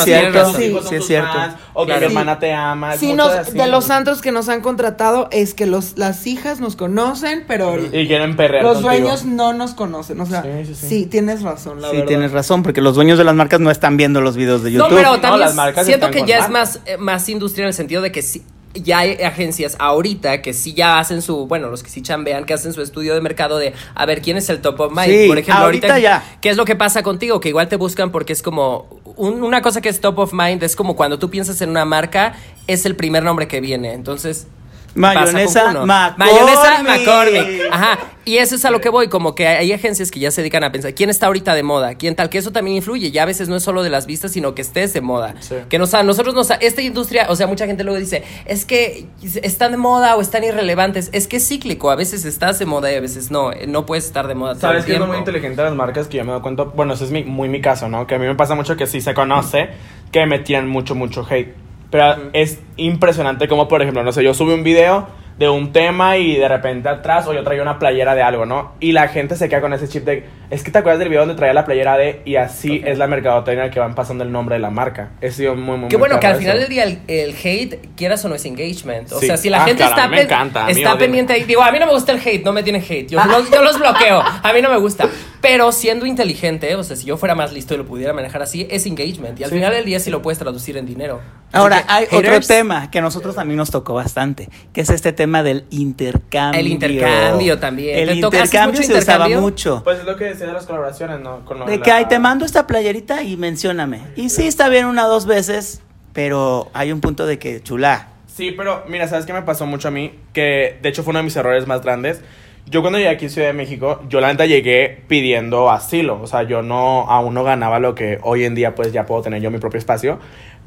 es cierto. o que Claro. mi hermana te ama. Sí, nos, así. de los santos que nos han contratado es que los, las hijas nos conocen, pero Y quieren perrear los contigo. dueños no nos conocen. O sea, sí, Sí, sí, sí. tienes razón, la Sí, verdad. tienes razón, porque los dueños de las marcas no están viendo los videos de No, YouTube. pero No, también las marcas siento que ya es más, eh, más industria en el sentido de que sí, ya hay agencias ahorita que sí ya hacen su, bueno, los que sí chambean, que hacen su estudio de mercado de a ver quién es el top of mind. Sí, Por ejemplo, ahorita ahorita, ya. ¿qué es lo que pasa contigo? Que igual te buscan porque es como un- una cosa que es top of mind es como cuando tú piensas en una marca es el primer nombre que viene. Entonces Mayonesa. McCormick. Mayonesa McCormick. Ajá. Y eso es a lo que voy, como que hay agencias que ya se dedican a pensar quién está ahorita de moda, quién tal, que eso también influye. Ya a veces no es solo de las vistas, sino que estés de moda. Sí. Que nos, a nosotros nos, esta industria, o sea, mucha gente luego dice, es que están de moda o están irrelevantes. Es que es cíclico, a veces estás de moda y a veces no. No puedes estar de moda todo ¿Sabes qué es muy inteligente las marcas que yo me doy cuenta? Bueno, ese es mi, muy mi caso, ¿no? Que a mí me pasa mucho que sí se conoce que me tiran mucho, mucho hate. Pero es impresionante como, por ejemplo, no sé, yo subí un video de un tema y de repente atrás o yo traía una playera de algo, ¿no? Y la gente se queda con ese chip de, es que te acuerdas del video donde traía la playera de y así es la mercadotecnia que van pasando el nombre de la marca. He sido muy, muy Qué bueno que al final del día el, el hate, quieras o no, es engagement. O Sí. sea, si la Ah, gente claro, está, pen- encanta, está ódiame. pendiente ahí, digo, a mí no me gusta el hate, no me tienen hate. Yo, los, yo los bloqueo, a mí no me gusta. Pero siendo inteligente, o sea, si yo fuera más listo y lo pudiera manejar así, es engagement. Y al final del día sí lo puedes traducir en dinero. Ahora, hay otro haters, tema que a nosotros también nos tocó bastante, que es este tema del intercambio. El intercambio también. El ¿Te toca- haces intercambio se usaba intercambio? mucho. Pues es lo que decía de las colaboraciones, ¿no? Con lo De la- que, ay, te mando esta playerita y mencióname. Y sí, está bien una o dos veces, pero hay un punto de que, chula, Sí, pero mira, ¿sabes qué me pasó mucho a mí? Que de hecho fue uno de mis errores más grandes. Yo cuando llegué aquí a Ciudad de México, yo la neta llegué pidiendo asilo. O sea, yo no, aún no ganaba lo que hoy en día pues ya puedo tener yo mi propio espacio.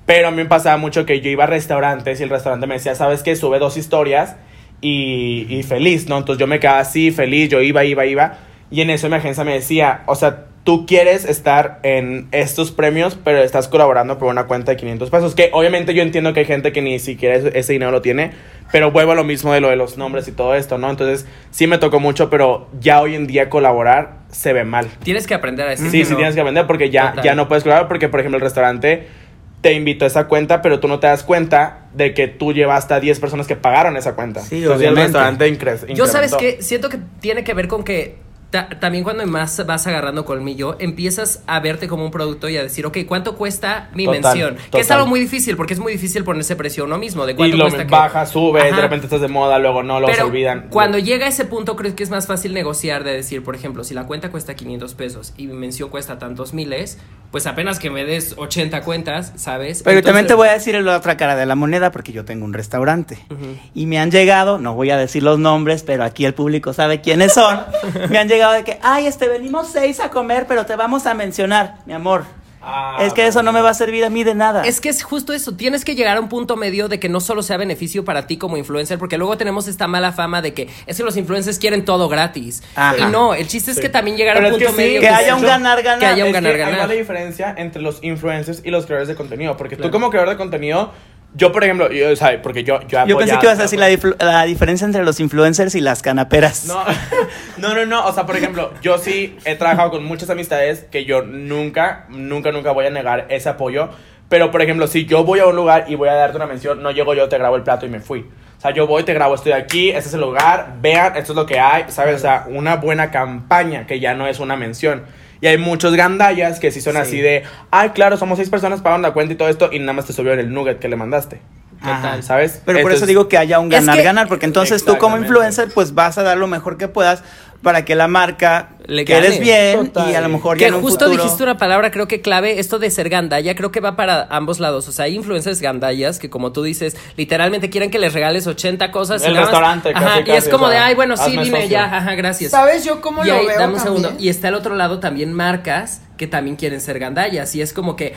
Pero a mí me pasaba mucho que yo iba a restaurantes y el restaurante me decía, ¿sabes qué? Sube dos historias y, y feliz, ¿no? Entonces yo me quedaba así, feliz, yo iba, iba, iba. Y en eso mi agencia me decía, o sea, tú quieres estar en estos premios, pero estás colaborando por una cuenta de 500 pesos. Que obviamente yo entiendo que hay gente que ni siquiera ese, dinero lo tiene, pero vuelvo a lo mismo de lo de los nombres y todo esto, ¿no? Entonces sí me tocó mucho, pero ya hoy en día colaborar se ve mal. Tienes que aprender a decir Sí, que sí no. tienes que vender porque ya, Total. ya no puedes colaborar porque, por ejemplo, el restaurante te invitó a esa cuenta, pero tú no te das cuenta de que tú llevaste a 10 personas que pagaron esa cuenta. Sí, Entonces ya el obviamente. restaurante incre- Yo sabes que siento que tiene que ver con que ta- también cuando más vas agarrando colmillo, empiezas a verte como un producto y a decir, ok, ¿cuánto cuesta mi Total, mención? Que es algo muy difícil porque es muy difícil ponerse precio a uno mismo. De Y cuánto lo cuesta que- baja, sube, Ajá. de repente estás de moda, luego no, se Pero olvidan. Cuando llega a ese punto, creo que es más fácil negociar de decir, por ejemplo, si la cuenta cuesta 500 pesos y mi mención cuesta tantos miles, pues apenas que me des 80 cuentas, ¿sabes? Pero también Entonces- te voy a decir la otra cara de la moneda porque yo tengo un restaurante. Y me han llegado, no voy a decir los nombres, pero aquí el público sabe quiénes son. me han llegado de que, ay, este, venimos seis a comer, pero te vamos a mencionar, mi amor. Ah, es que eso no me va a servir a mí de nada. Es que es justo eso, tienes que llegar a un punto medio de que no solo sea beneficio para ti como influencer, porque luego tenemos esta mala fama de que es que los influencers quieren todo gratis. Ajá. Y no, el chiste es Sí. que también llegar a un que punto sí, medio que de haya un ganar-ganar. que haya un que ganar-ganar. la diferencia entre los influencers y los creadores de contenido. Porque Claro. tú como creador de contenido, yo por ejemplo, yo, o sea, porque yo, yo Yo pensé apoyaba- que ibas a decir la, dif- la diferencia entre los influencers y las canaperas. No, no, no, no. O sea, por ejemplo, yo sí he trabajado con muchas amistades que yo nunca, nunca, nunca voy a negar ese apoyo. Pero, por ejemplo, si yo voy a un lugar y voy a darte una mención, no llego yo, te grabo el plato y me fui. O sea, yo voy, te grabo, estoy aquí, este es el lugar, vean, esto es lo que hay, ¿sabes? O sea, una buena campaña que ya no es una mención. Y hay muchos gandallas que sí son Sí. así de, ay, claro, somos seis personas, pagan la cuenta y todo esto, y nada más te subió el nugget que le mandaste. Ajá. ¿Sabes? Pero por eso digo que haya un Es que- ganar-ganar, porque entonces tú como influencer pues vas a dar lo mejor que puedas para que la marca Le quedes bien Total. y a lo mejor Que ya en un justo futuro- dijiste una palabra, creo que clave, esto de ser gandalla, creo que va para ambos lados. O sea, hay influencers gandallas que, como tú dices, literalmente quieren que les regales 80 cosas. El y restaurante, Ajá, casi, y es como o de, ay, bueno, sí, dime socio. ya, ajá, gracias. ¿Sabes yo cómo y lo ahí, veo dame un también? segundo. Y está el otro lado también marcas que también quieren ser gandallas. Y es como que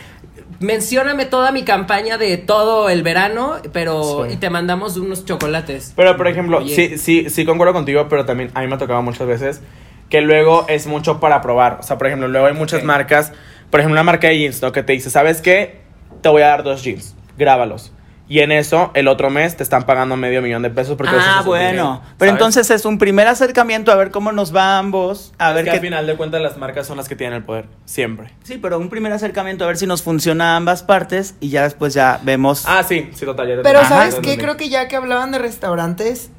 mencióname toda mi campaña de todo el verano, pero Sí. y te mandamos unos chocolates. Pero, por ejemplo, Oye. sí, sí, sí concuerdo contigo, pero también a mí me ha tocado muchas veces que luego es mucho para probar. O sea, por ejemplo, luego hay muchas marcas, por ejemplo, una marca de jeans, ¿no? Que te dice, ¿sabes qué? Te voy a dar dos jeans, grábalos. Y en eso, el otro mes te están pagando medio millón de pesos porque eso Ah, es su bueno. dinero, Pero entonces es un primer acercamiento a ver cómo nos va a ambos, a Es ver que qué al final de cuentas las marcas son las que tienen el poder, siempre. Sí, pero un primer acercamiento a ver si nos funciona a ambas partes y ya después ya vemos. Ah, sí, sí, total. ya te Pero. ¿sabes te qué? Creo que ya que hablaban de restaurantes,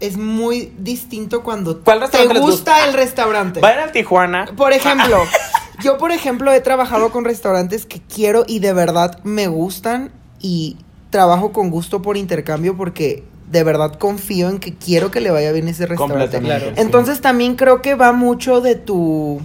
es muy distinto cuando ¿Cuál te restaurante les gusta gusta? el restaurante. Vayan al Tijuana. Por ejemplo, yo por ejemplo he trabajado con restaurantes que quiero y de verdad me gustan y trabajo con gusto por intercambio porque de verdad confío en que quiero que le vaya bien ese restaurante. Claro. sí. Entonces también creo que va mucho de tu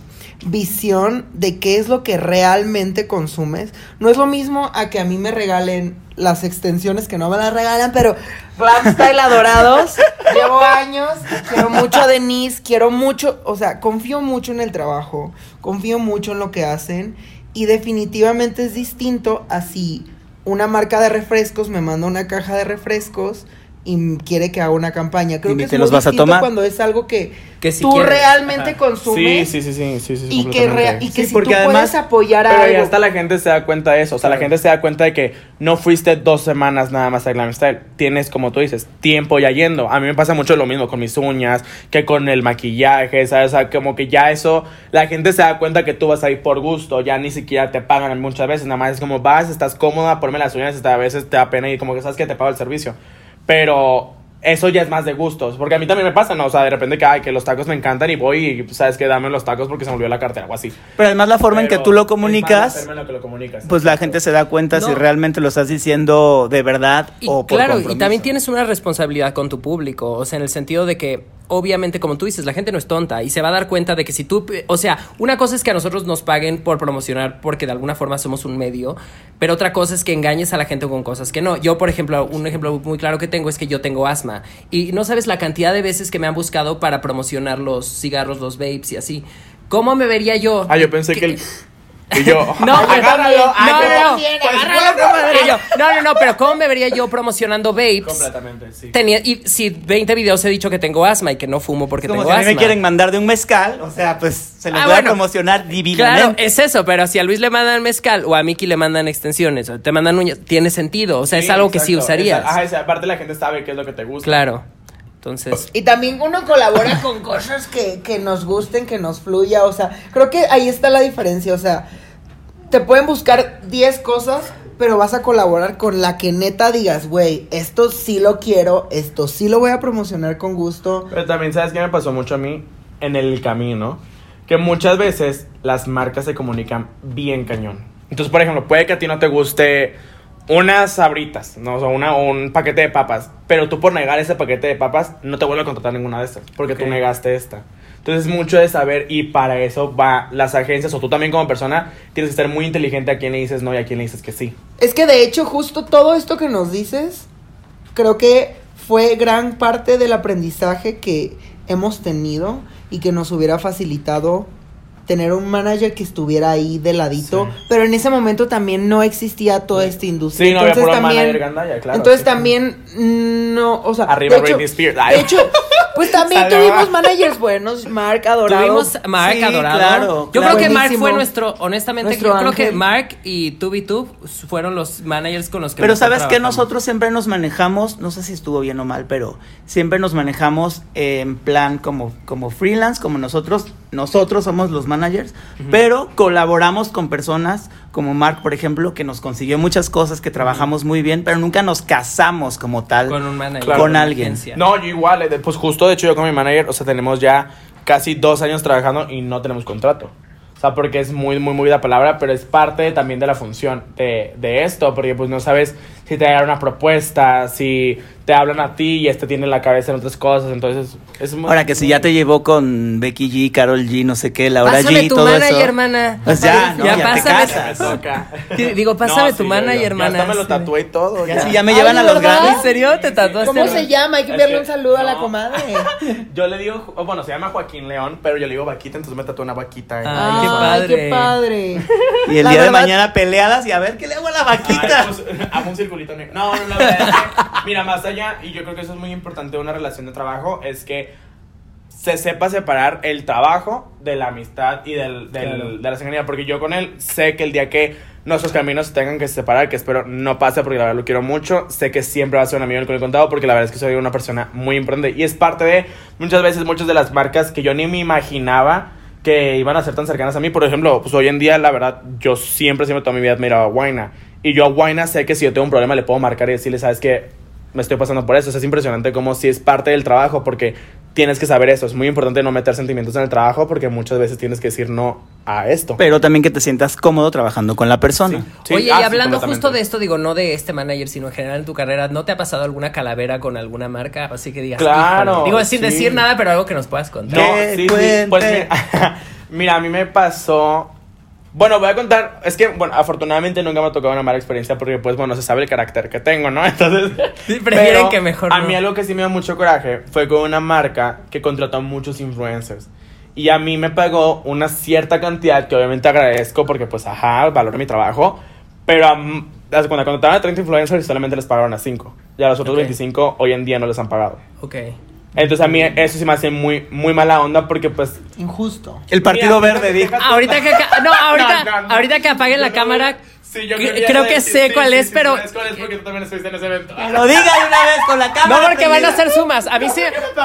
visión de qué es lo que realmente consumes. No es lo mismo a que a mí me regalen las extensiones que no me las regalan, pero Glam Style adorados. Llevo años, quiero mucho a Denise, quiero mucho, o sea, confío mucho en el trabajo, confío mucho en lo que hacen y definitivamente es distinto a si una marca de refrescos me manda una caja de refrescos y quiere que haga una campaña. Creo Y que te es los muy vas a tomar. cuando es algo que, Que si tú quieres. realmente Ajá. consumes Sí, sí, sí, sí, sí, sí, y que, y que Sí, si porque tú además- puedes apoyar a Pero algo. ya hasta la gente se da cuenta de eso. O sea, la gente se da cuenta de que no fuiste dos semanas nada más a Glam Style. Tienes, como tú dices, tiempo ya yendo. A mí me pasa mucho lo mismo con mis uñas, que con el maquillaje, ¿sabes? O sea, como que ya eso, la gente se da cuenta que tú vas ahí por gusto. Ya ni siquiera te pagan muchas veces. Nada más es como vas, estás cómoda, ponme las uñas, hasta a veces te da pena y como que sabes que te pago el servicio. Pero eso ya es más de gustos. Porque a mí también me pasa, ¿no? O sea, de repente que, ay, que los tacos me encantan y voy y, pues, sabes que dame los tacos porque se me olvidó la cartera o así. Pero además la forma en que tú lo comunicas, forma en la que lo comunicas. pues la gente se da cuenta si realmente lo estás diciendo de verdad Y o por claro, y también tienes una responsabilidad con tu público, o sea, en el sentido de que obviamente como tú dices, la gente no es tonta y se va a dar cuenta de que si tú, o sea, una cosa es que a nosotros nos paguen por promocionar porque de alguna forma somos un medio, pero otra cosa es que engañes a la gente con cosas que no. Yo, por ejemplo, un ejemplo muy claro que tengo es que yo tengo asma y no sabes la cantidad de veces que me han buscado para promocionar los cigarros, los vapes y así. ¿Cómo me vería yo? Ah, yo pensé que el... Y yo, No, agárralo. no, no, no, Pues, agárralo, yo, no, no, no, pero ¿cómo me vería yo promocionando vapes? Completamente, sí. Tenía, y si 20 videos he dicho que tengo asma y que no fumo porque Como tengo si a mí asma. me quieren mandar de un mezcal, o sea, pues se los Ah, voy bueno. a promocionar divinamente. Claro, es eso, pero si a Luis le mandan mezcal o a Miki le mandan extensiones o te mandan uñas, tiene sentido. O sea, es algo que sí usarías. exacto. Ajá, esa- aparte la gente sabe qué es lo que te gusta. Claro. Entonces, Y también uno colabora con cosas que, que nos gusten, que nos fluya. O sea, creo que ahí está la diferencia. O sea, te pueden buscar 10 cosas, pero vas a colaborar con la que neta digas, güey, esto sí lo quiero, esto sí lo voy a promocionar con gusto. Pero también, ¿sabes qué me pasó mucho a mí? En el camino. Que muchas veces las marcas se comunican bien cañón. Entonces, por ejemplo, puede que a ti no te guste unas sabritas, ¿no? O sea, una, un paquete de papas. Pero tú por negar ese paquete de papas, no te vuelve a contratar ninguna de estas. Porque tú negaste esta. Entonces, mucho de saber y para eso va las agencias o tú también como persona tienes que ser muy inteligente a quién le dices no y a quién le dices que sí. Es que de hecho, justo todo esto que nos dices, creo que fue gran parte del aprendizaje que hemos tenido y que nos hubiera facilitado tener un manager que estuviera ahí de ladito, Sí. pero en ese momento también no existía toda esta industria. Sí, no había entonces puro también, manager gandalla, claro, entonces sí. también no, o sea, Arriba de hecho, Britney Spears. Ay. de hecho, pues también Salud. tuvimos managers buenos, Mark adorado. tuvimos Mark Sí, adorado. claro, yo claro. creo que Mark fue nuestro, honestamente, Nuestro yo creo que. Mark y TubiTube fueron los managers con los que Pero sabes que nosotros siempre nos manejamos, no sé si estuvo bien o mal, pero siempre nos manejamos en plan como, como freelance, como nosotros, nosotros somos los managers, pero colaboramos con personas como Mark, por ejemplo, que nos consiguió muchas cosas, que trabajamos muy bien, pero nunca nos casamos como tal. con un manager. Claro. Con alguien. No, yo igual, eh, pues justo de hecho yo con mi manager, o sea, tenemos ya casi dos años trabajando y no tenemos contrato. O sea, porque es muy, muy, muy la palabra, pero es parte también de la función de, de esto, porque pues no sabes si te dan una propuesta, si te hablan a ti y este tiene la cabeza en otras cosas, entonces es muy... Ahora que si ya te llevó con Becky G, Carol G, no sé qué, Laura Pásame G, tu todo manager, eso. hermana. Pues ya, ¿no? Ya Ya, pásame- Ya me casas. toca. Sí, digo, pásame tu sí, manager, hermana. hasta me lo tatué y todo. Ya, ya. si ya me Ay, llevan a ¿de los verdad? Grammys. ¿En serio te tatuaste? ¿Cómo se llama? Hay que enviarle un saludo a la no. comadre. Yo le digo, oh, bueno, se llama Joaquín León, pero yo le digo vaquita, entonces me tatué una vaquita. Ay, qué padre. qué padre. Y el La día de mañana peleadas y a ver qué le hago a la vaquita. pues, hago un circulito negro. No, no, la verdad es que, mira, más allá, y yo creo que eso es muy importante de una relación de trabajo, es que se sepa separar el trabajo de la amistad y del, del- Claro. de la cercanía. Porque yo con él sé que el día que nuestros caminos se tengan que separar, que espero no pase porque la verdad lo quiero mucho, sé que siempre va a ser un amigo con el contado porque la verdad es que soy una persona muy importante. Y es parte de muchas veces muchas de las marcas que yo ni me imaginaba que iban a ser tan cercanas a mí. Por ejemplo, pues hoy en día, la verdad, yo siempre, siempre toda mi vida he admirado a Guaina. Y yo a Guaina sé que si yo tengo un problema le puedo marcar y decirle, ¿sabes qué? Me estoy pasando por eso. O sea, es impresionante como si es parte del trabajo porque tienes que saber eso. Es muy importante no meter sentimientos en el trabajo porque muchas veces tienes que decir no a esto. Pero también que te sientas cómodo trabajando con la persona. Sí, Oye, ah, y sí, hablando justo de esto, digo, no de este manager, sino en general en tu carrera, ¿no te ha pasado alguna calavera con alguna marca? Así que digas, Claro, "Híjole". Digo, sin sí. decir nada, pero algo que nos puedas contar. No, sí. Pues mira, mira, a mí me pasó. Bueno, voy a contar. Es que, bueno, afortunadamente nunca me ha tocado una mala experiencia porque, pues, bueno, se sabe el carácter que tengo, ¿no? Entonces. Sí, prefieren pero que mejor A no. mí algo que sí me da mucho coraje fue con una marca que contrató a muchos influencers. Y a mí me pagó una cierta cantidad que obviamente agradezco porque, pues, ajá, valoro mi trabajo. Pero cuando contrataron a 30 influencers solamente les pagaron a 5. Y a los otros Ok. 25 hoy en día no les han pagado. Ok. Entonces a mí eso sí me hace muy, muy mala onda porque, pues, Injusto. El Partido Mira, Verde dijo. Ahorita que, no, ahorita, No, no, no. ahorita que apaguen la cámara, Sí, yo cre- quería creo que sé sí, cuál sí, es, sí, pero... sabes cuál es porque tú también estuviste en ese evento. Lo diga de una vez con la cámara. No, porque van a hacer sumas. A mí sí, no,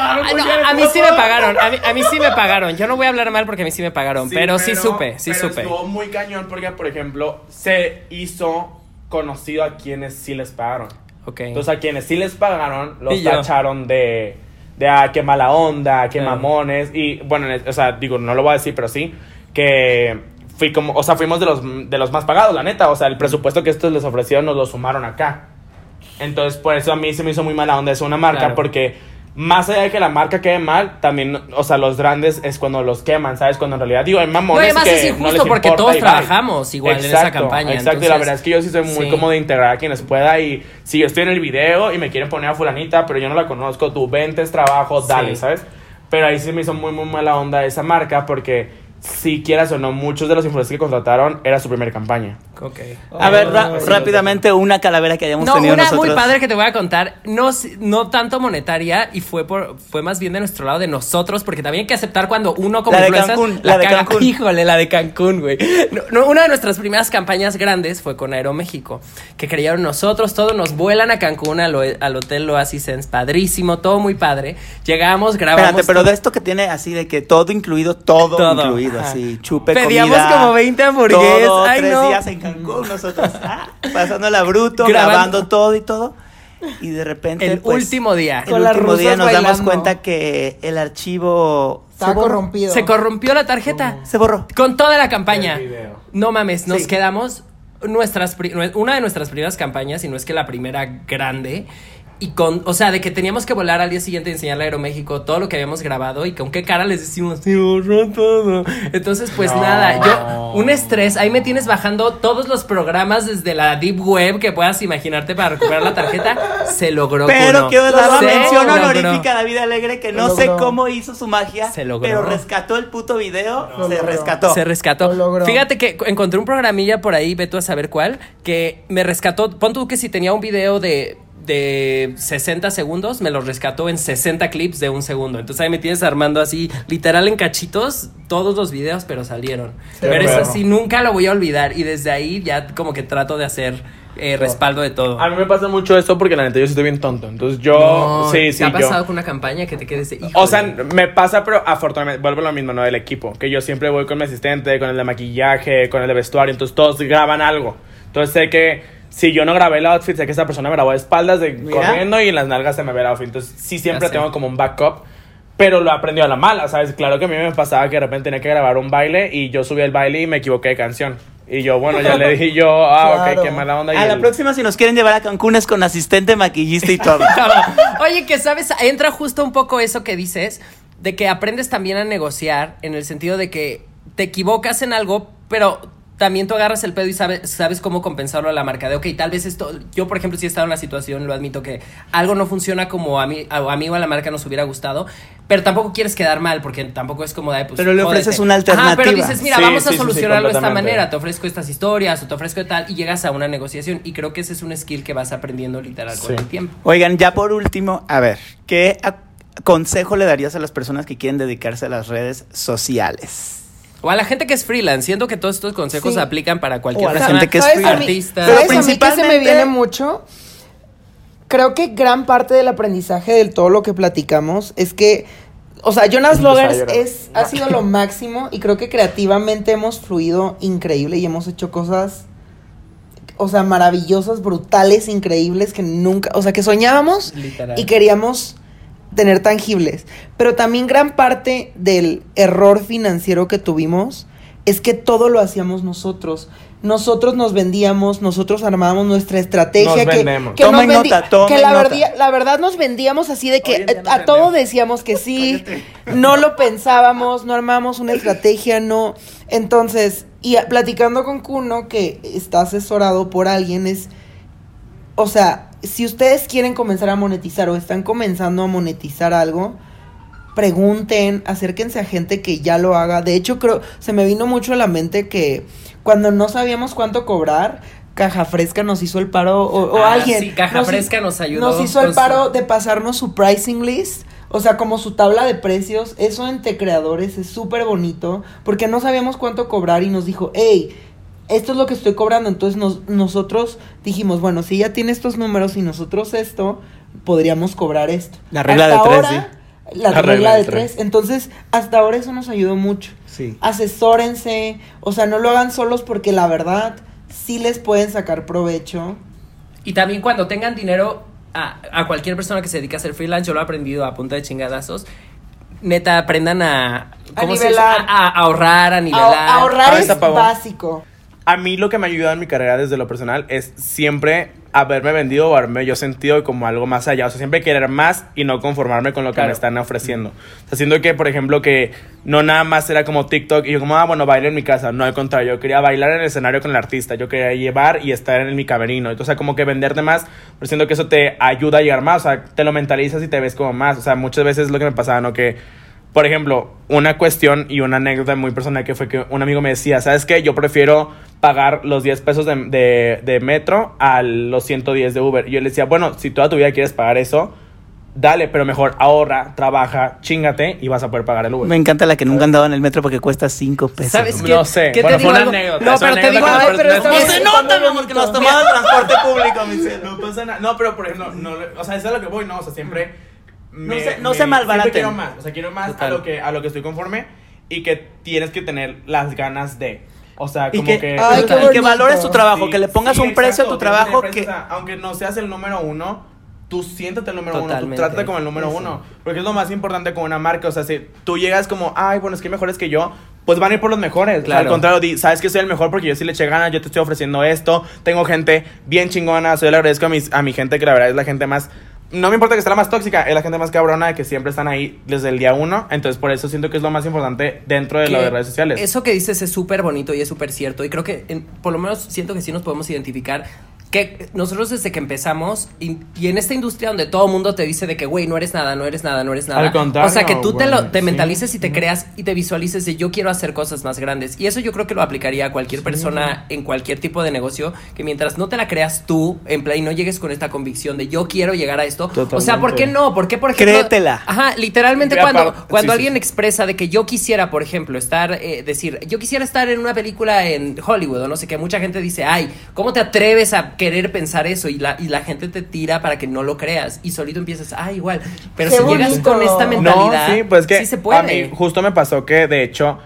a mí sí me pagaron. A mí, a mí sí me pagaron. Yo no voy a hablar mal porque a mí sí me pagaron. pero, sí supe, sí pero supe. Estuvo muy cañón porque, por ejemplo, se hizo conocido a quienes sí les pagaron. Ok. Entonces, a quienes sí les pagaron, los tacharon de, de ah, qué mala onda, qué mamones. Y bueno, o sea, digo, no lo voy a decir, pero sí, que fui como, o sea, fuimos de los, de los más pagados, la neta. O sea, el presupuesto que estos les ofrecieron nos lo sumaron acá. Entonces, por eso a mí se me hizo muy mala onda eso una marca, Claro. porque más allá de que la marca quede mal, también, o sea, los grandes es cuando los queman, ¿sabes? Cuando en realidad, digo, hay No, mamones además que es no injusto porque todos trabajamos igual en esa campaña, Exacto, y la entonces- verdad es que yo sí soy muy Sí. cómodo de integrar a quienes pueda y si yo estoy en el video y me quieren poner a fulanita, pero yo no la conozco, tú ventes trabajo, dale, Sí. ¿sabes? Pero ahí sí me hizo muy, muy mala onda esa marca porque si quieras o no, muchos de los influencers que contrataron era su primera campaña. Ok. A ver, ra- rápidamente, una calavera que hayamos No, tenido una nosotros. muy padre que te voy a contar, no, no tanto monetaria y fue por fue más bien de nuestro lado de nosotros, porque también hay que aceptar cuando uno como La de influencer Cancún, la, la de caga. Cancún. Híjole, la de Cancún, güey. No, no, una de nuestras primeras campañas grandes fue con Aeroméxico, que creyeron nosotros, todos nos vuelan a Cancún al, o- al hotel Oasis Sense, padrísimo, todo muy padre. Llegamos, grabamos Espérate, pero todo. de esto que tiene así de que todo incluido, todo, Todo, incluido, ajá. así, chupe, Pedíamos comida, como 20 hamburguesas, Todo, ay, tres no. días en Cancún, nosotros, ah, pasándola bruto, Grabando. grabando todo y todo. Y de repente, El pues, último día. El último día nos damos cuenta que el archivo Está se corrompido. Se corrompió la tarjeta. Se borró. Con toda la campaña. El video. No mames, nos Sí. quedamos nuestras una de nuestras primeras campañas, y no es que la primera grande. Y con, o sea, de que teníamos que volar al día siguiente y enseñarle a Aeroméxico todo lo que habíamos grabado y con qué cara les decimos, se borró todo. Entonces, pues No. nada, yo, un estrés, ahí me tienes bajando todos los programas desde la Deep Web que puedas imaginarte para recuperar la tarjeta. Se logró. Pero quiero dar la Se mención logró. honorífica a David Alegre, que no Lo sé logró. cómo hizo su magia, Se logró. pero rescató el puto video, Lo se logró. rescató. Se rescató. Lo logró. Fíjate que encontré un programilla por ahí, ve tú a saber cuál, que me rescató. Pon tú que si tenía un video de, de 60 segundos, me lo rescató en 60 clips de un segundo. Entonces ahí me tienes armando así, literal en cachitos, todos los videos, pero salieron. pero eso perro. sí, nunca lo voy a olvidar. Y desde ahí ya como que trato de hacer eh, respaldo de todo. A mí me pasa mucho eso porque la neta yo sí estoy bien tonto. Entonces yo, No, sí, ¿te sí, ha yo. pasado con una campaña que te quedes de, O sea, me pasa, pero afortunadamente, vuelvo a lo mismo, ¿no? Del equipo. Que yo siempre voy con mi asistente, con el de maquillaje, con el de vestuario. Entonces todos graban algo. Entonces sé que si yo no grabé el outfit, sé que esa persona me grabó de espaldas, de Mira. corriendo y en las nalgas se me ve el outfit. Entonces sí siempre tengo como un backup. Pero lo aprendí a la mala, ¿sabes? Claro que a mí me pasaba que de repente tenía que grabar un baile y yo subí el baile y me equivoqué de canción. Y yo, bueno, ya le dije yo, ah, Claro. ok, qué mala onda. y A la el- próxima, si nos quieren llevar a Cancún, es con asistente, maquillista y todo. Oye, que sabes, entra justo un poco eso que dices, de que aprendes también a negociar, en el sentido de que te equivocas en algo, pero también tú agarras el pedo y sabes, sabes cómo compensarlo a la marca. De, ok, tal vez esto, yo por ejemplo, si he estado en la situación, lo admito, que algo no funciona como a mí, a, a mí o a la marca nos hubiera gustado, pero tampoco quieres quedar mal, porque tampoco es como de, pues, Pero le jódete. ofreces una Ajá, pero alternativa. dices, mira, Sí, vamos sí, a sí, sí, solucionarlo de esta manera, te ofrezco estas historias o te ofrezco tal, y llegas a una negociación, y creo que ese es un skill que vas aprendiendo literal con Sí. el tiempo. Oigan, ya por último, a ver, ¿qué consejo le darías a las personas que quieren dedicarse a las redes sociales? O a la gente que es freelance, siento que todos estos consejos Sí. aplican para cualquier O a la persona. gente que es ¿Sabes freelance. a mí- artista. ¿Sabes Pero a mí que se me principalmente- viene mucho? Creo que gran parte del aprendizaje de todo lo que platicamos es que, o sea, Jonas a Bloggers es, ha sido lo máximo y creo que creativamente hemos fluido increíble y hemos hecho cosas, o sea, maravillosas, brutales, increíbles que nunca, o sea, que soñábamos Literal. y queríamos tener tangibles. Pero también gran parte del error financiero que tuvimos es que todo lo hacíamos nosotros. Nosotros nos vendíamos, nosotros armábamos nuestra estrategia. Nos que, vendemos. que Tomen nos vendi- nota, tomen que la, nota. verdad- la verdad nos vendíamos así de que no a todo decíamos que sí, no lo pensábamos, no armábamos una estrategia, no. Entonces, y a- platicando con Kuno, que está asesorado por alguien, es, o sea, si ustedes quieren comenzar a monetizar o están comenzando a monetizar algo, pregunten, acérquense a gente que ya lo haga. De hecho, creo, se me vino mucho a la mente que cuando no sabíamos cuánto cobrar, Caja Fresca nos hizo el paro, o, o Ah, alguien. sí, Caja nos Fresca nos ayudó Nos hizo el paro de pasarnos su pricing list. O sea, como su tabla de precios, eso entre creadores es súper bonito, porque no sabíamos cuánto cobrar y nos dijo, hey, esto es lo que estoy cobrando. Entonces nos- nosotros dijimos, bueno, si ya tiene estos números y nosotros esto, podríamos cobrar esto. La regla Hasta de tres, ahora, La, La regla, regla de de tres. tres. Entonces, hasta ahora eso nos ayudó mucho. Sí. Asesórense, o sea, no lo hagan solos porque la verdad sí les pueden sacar provecho. Y también cuando tengan dinero, a, a cualquier persona que se dedique a hacer freelance, yo lo he aprendido a punta de chingadazos. Neta, aprendan a, ¿cómo se dice? nivelar. A, a ahorrar, a nivelar. A- ahorrar Ah, es básico. A mí lo que me ha ayudado en mi carrera desde lo personal es siempre haberme vendido o haberme yo sentido como algo más allá. O sea, siempre querer más y no conformarme con lo que Claro. me están ofreciendo. O sea, que, por ejemplo, que no nada más era como TikTok y yo como, ah, bueno, en mi casa. No, al contrario, yo quería bailar en el escenario con el artista. Yo quería llevar y estar en mi camerino. Entonces, o sea, como que venderte más, pero siento que eso te ayuda a llegar más. O sea, te lo mentalizas y te ves como más. O sea, muchas veces es lo que me pasaba, ¿no? Que por ejemplo, una cuestión y una anécdota muy personal que fue que un amigo me decía, ¿sabes qué? Yo prefiero pagar los 10 pesos de, de- de metro a los 110 de Uber. Y yo le decía, bueno, si toda tu vida quieres pagar eso, dale, pero mejor ahorra, trabaja, chingate y vas a poder pagar el Uber. Me encanta la que nunca han dado en el metro porque cuesta cinco pesos. ¿Sabes qué? No sé. ¿Qué Bueno, te fue digo una algo? anécdota, No, es una pero te digo anécdota, algo, pero no se nota, mi amor, que nos tomaba el transporte público, mi. No pasa nada. No, pero por ejemplo, no, o sea, eso es a lo que voy, ¿no? O sea, siempre. No se- no se malbaraten. quiero más. O sea, quiero más a lo, que, a lo que estoy conforme y que tienes que tener las ganas de. O sea, Y como que, que. Ay, que bonito. valores tu trabajo, Sí, que le pongas sí, un precio a tu que trabajo que... precio, o sea, aunque no seas el número uno, tú siéntate el número uno, tú trata como el número uno. Porque es lo más importante con una marca. O sea, si tú llegas como, ay, bueno, es que hay mejores que yo, pues van a ir por los mejores. O sea, Claro. al contrario, di, sabes que soy el mejor porque yo sí le eché ganas, yo te estoy ofreciendo esto, tengo gente bien chingona, yo le agradezco a, mis, a mi gente que la verdad es la gente más... No me importa que sea la más tóxica, es la gente más cabrona que siempre están ahí desde el día uno. Entonces, por eso siento que es lo más importante dentro de lo de redes sociales. Eso que dices es súper bonito y es súper cierto. Y creo que, en- por lo menos, siento que sí nos podemos identificar. Que nosotros desde que empezamos, y, y en esta industria donde todo el mundo te dice de que, güey, no eres nada, no eres nada, no eres nada. Al contrario, o sea, que tú te, lo, te sí. mentalices y te creas y te visualices de yo quiero hacer cosas más grandes. Y eso yo creo que lo aplicaría a cualquier persona en cualquier tipo de negocio. Que mientras no te la creas tú, en play, no llegues con esta convicción de yo quiero llegar a esto. O sea, ¿por qué Totalmente. no? ¿Por qué, por ejemplo? Créetela. Ajá, literalmente cuando, cuando alguien sí. expresa de que yo quisiera, por ejemplo, estar, eh, decir, yo quisiera estar en una película en Hollywood o no sé qué, mucha gente dice, ay, ¿cómo te atreves a querer pensar eso? Y la, y la gente te tira para que no lo creas y solito empiezas, ah, igual. Pero Qué si llegas bonito. con esta mentalidad, No, sí, pues que sí se puede. a mí justo me pasó que de hecho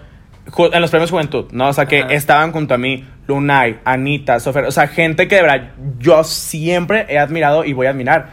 en los premios Juventud, ¿no? O sea, que Ajá. estaban junto a mí Lunay, Anita, Sofer, o sea, gente que de verdad yo siempre he admirado y voy a admirar.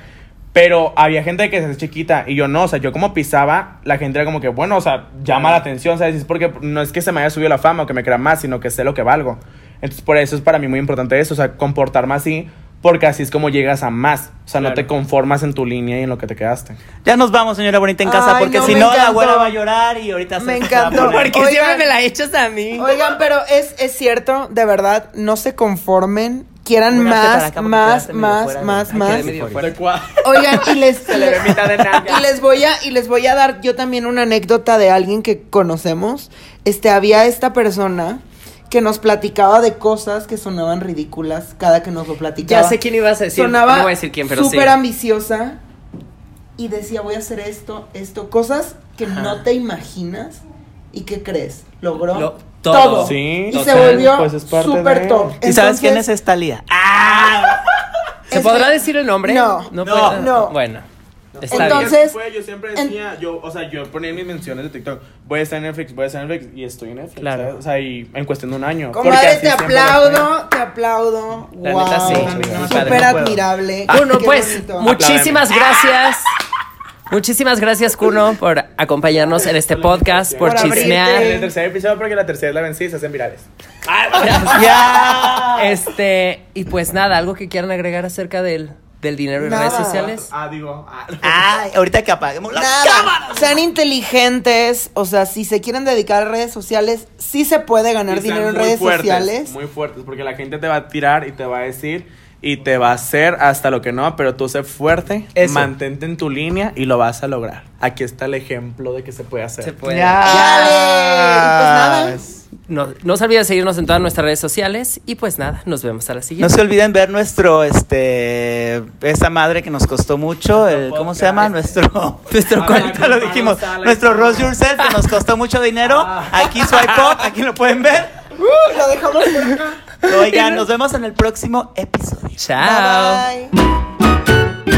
Pero había gente que se hace chiquita y yo no, o sea, yo como pisaba, la gente era como que, bueno, o sea, llama la atención, ¿sabes? Es porque no es que se me haya subido la fama o que me crea más, sino que sé lo que valgo. Entonces, por eso es para mí muy importante eso, o sea, comportarme así, porque así es como llegas a más. O sea, no te conformas en tu línea y en lo que te quedaste. Ya nos vamos, señora bonita, en casa, Ay, porque no, si no, la abuela va a llorar y ahorita se Me se va a encantó. Porque siempre Oigan. me la echas a mí. Oigan, pero es, es cierto, de verdad, no se conformen, quieran más, acá más, más, de- más, más. fuera. Oigan, y les, y les voy a, y les voy a dar yo también una anécdota de alguien que conocemos. Este, había esta persona que nos platicaba de cosas que sonaban ridículas cada que nos lo platicaba. Ya sé quién ibas a decir. Sonaba no voy a decir quién, pero sí. súper ambiciosa y decía voy a hacer esto, esto, cosas que Ajá. no te imaginas y que crees logró Lo- todo. todo. Sí, y se volvió Pues súper de- top. ¿Y sabes quién es esta Lía? ¡Ah! ¿Se Es podrá que- decir el nombre? No, no. no, puede- no. Bueno, está Entonces-. Fue, yo siempre decía, yo, o sea, yo ponía mis menciones de TikTok, voy a estar en Netflix, voy a estar en Netflix, y estoy en Netflix, Claro. ¿sabes? O sea, y en cuestión de un año. Comadre, te aplaudo, te aplaudo. La wow, neta, sí, Súper no admirable. Bueno, Qué pues, bonito. muchísimas gracias. Muchísimas gracias, Kuno, por acompañarnos en este podcast, por Por abrirte. En el chismear. tercer episodio, porque la tercera es la vencí, se hacen virales. ¡Ya! Este, y pues nada, algo que quieran agregar acerca del, del dinero en Nada. redes sociales. Ah, digo. ah. Ay, ahorita que apaguemos las Nada, cámaras. sean inteligentes, o sea, si se quieren dedicar a redes sociales, sí se puede ganar Y dinero en muy redes fuertes, sociales. Muy fuertes, porque la gente te va a tirar y te va a decir y te va a hacer hasta lo que no, pero tú sé fuerte, Eso. mantente en tu línea y lo vas a lograr. Aquí está el ejemplo de que se puede hacer. Se puede. Dale, y pues No, no se olviden seguirnos en todas nuestras redes sociales. Y pues nada, nos vemos a la No siguiente. se olviden ver nuestro, este, esa madre que nos costó mucho, el, ¿cómo se llama? Nuestro, nuestro, Ah, ahorita lo dijimos, nuestro Rose Yourself que nos costó mucho dinero. Aquí swipe up, aquí lo pueden ver. Uh, lo dejamos por acá. Oigan, nos vemos en el próximo episodio. Chao. Bye.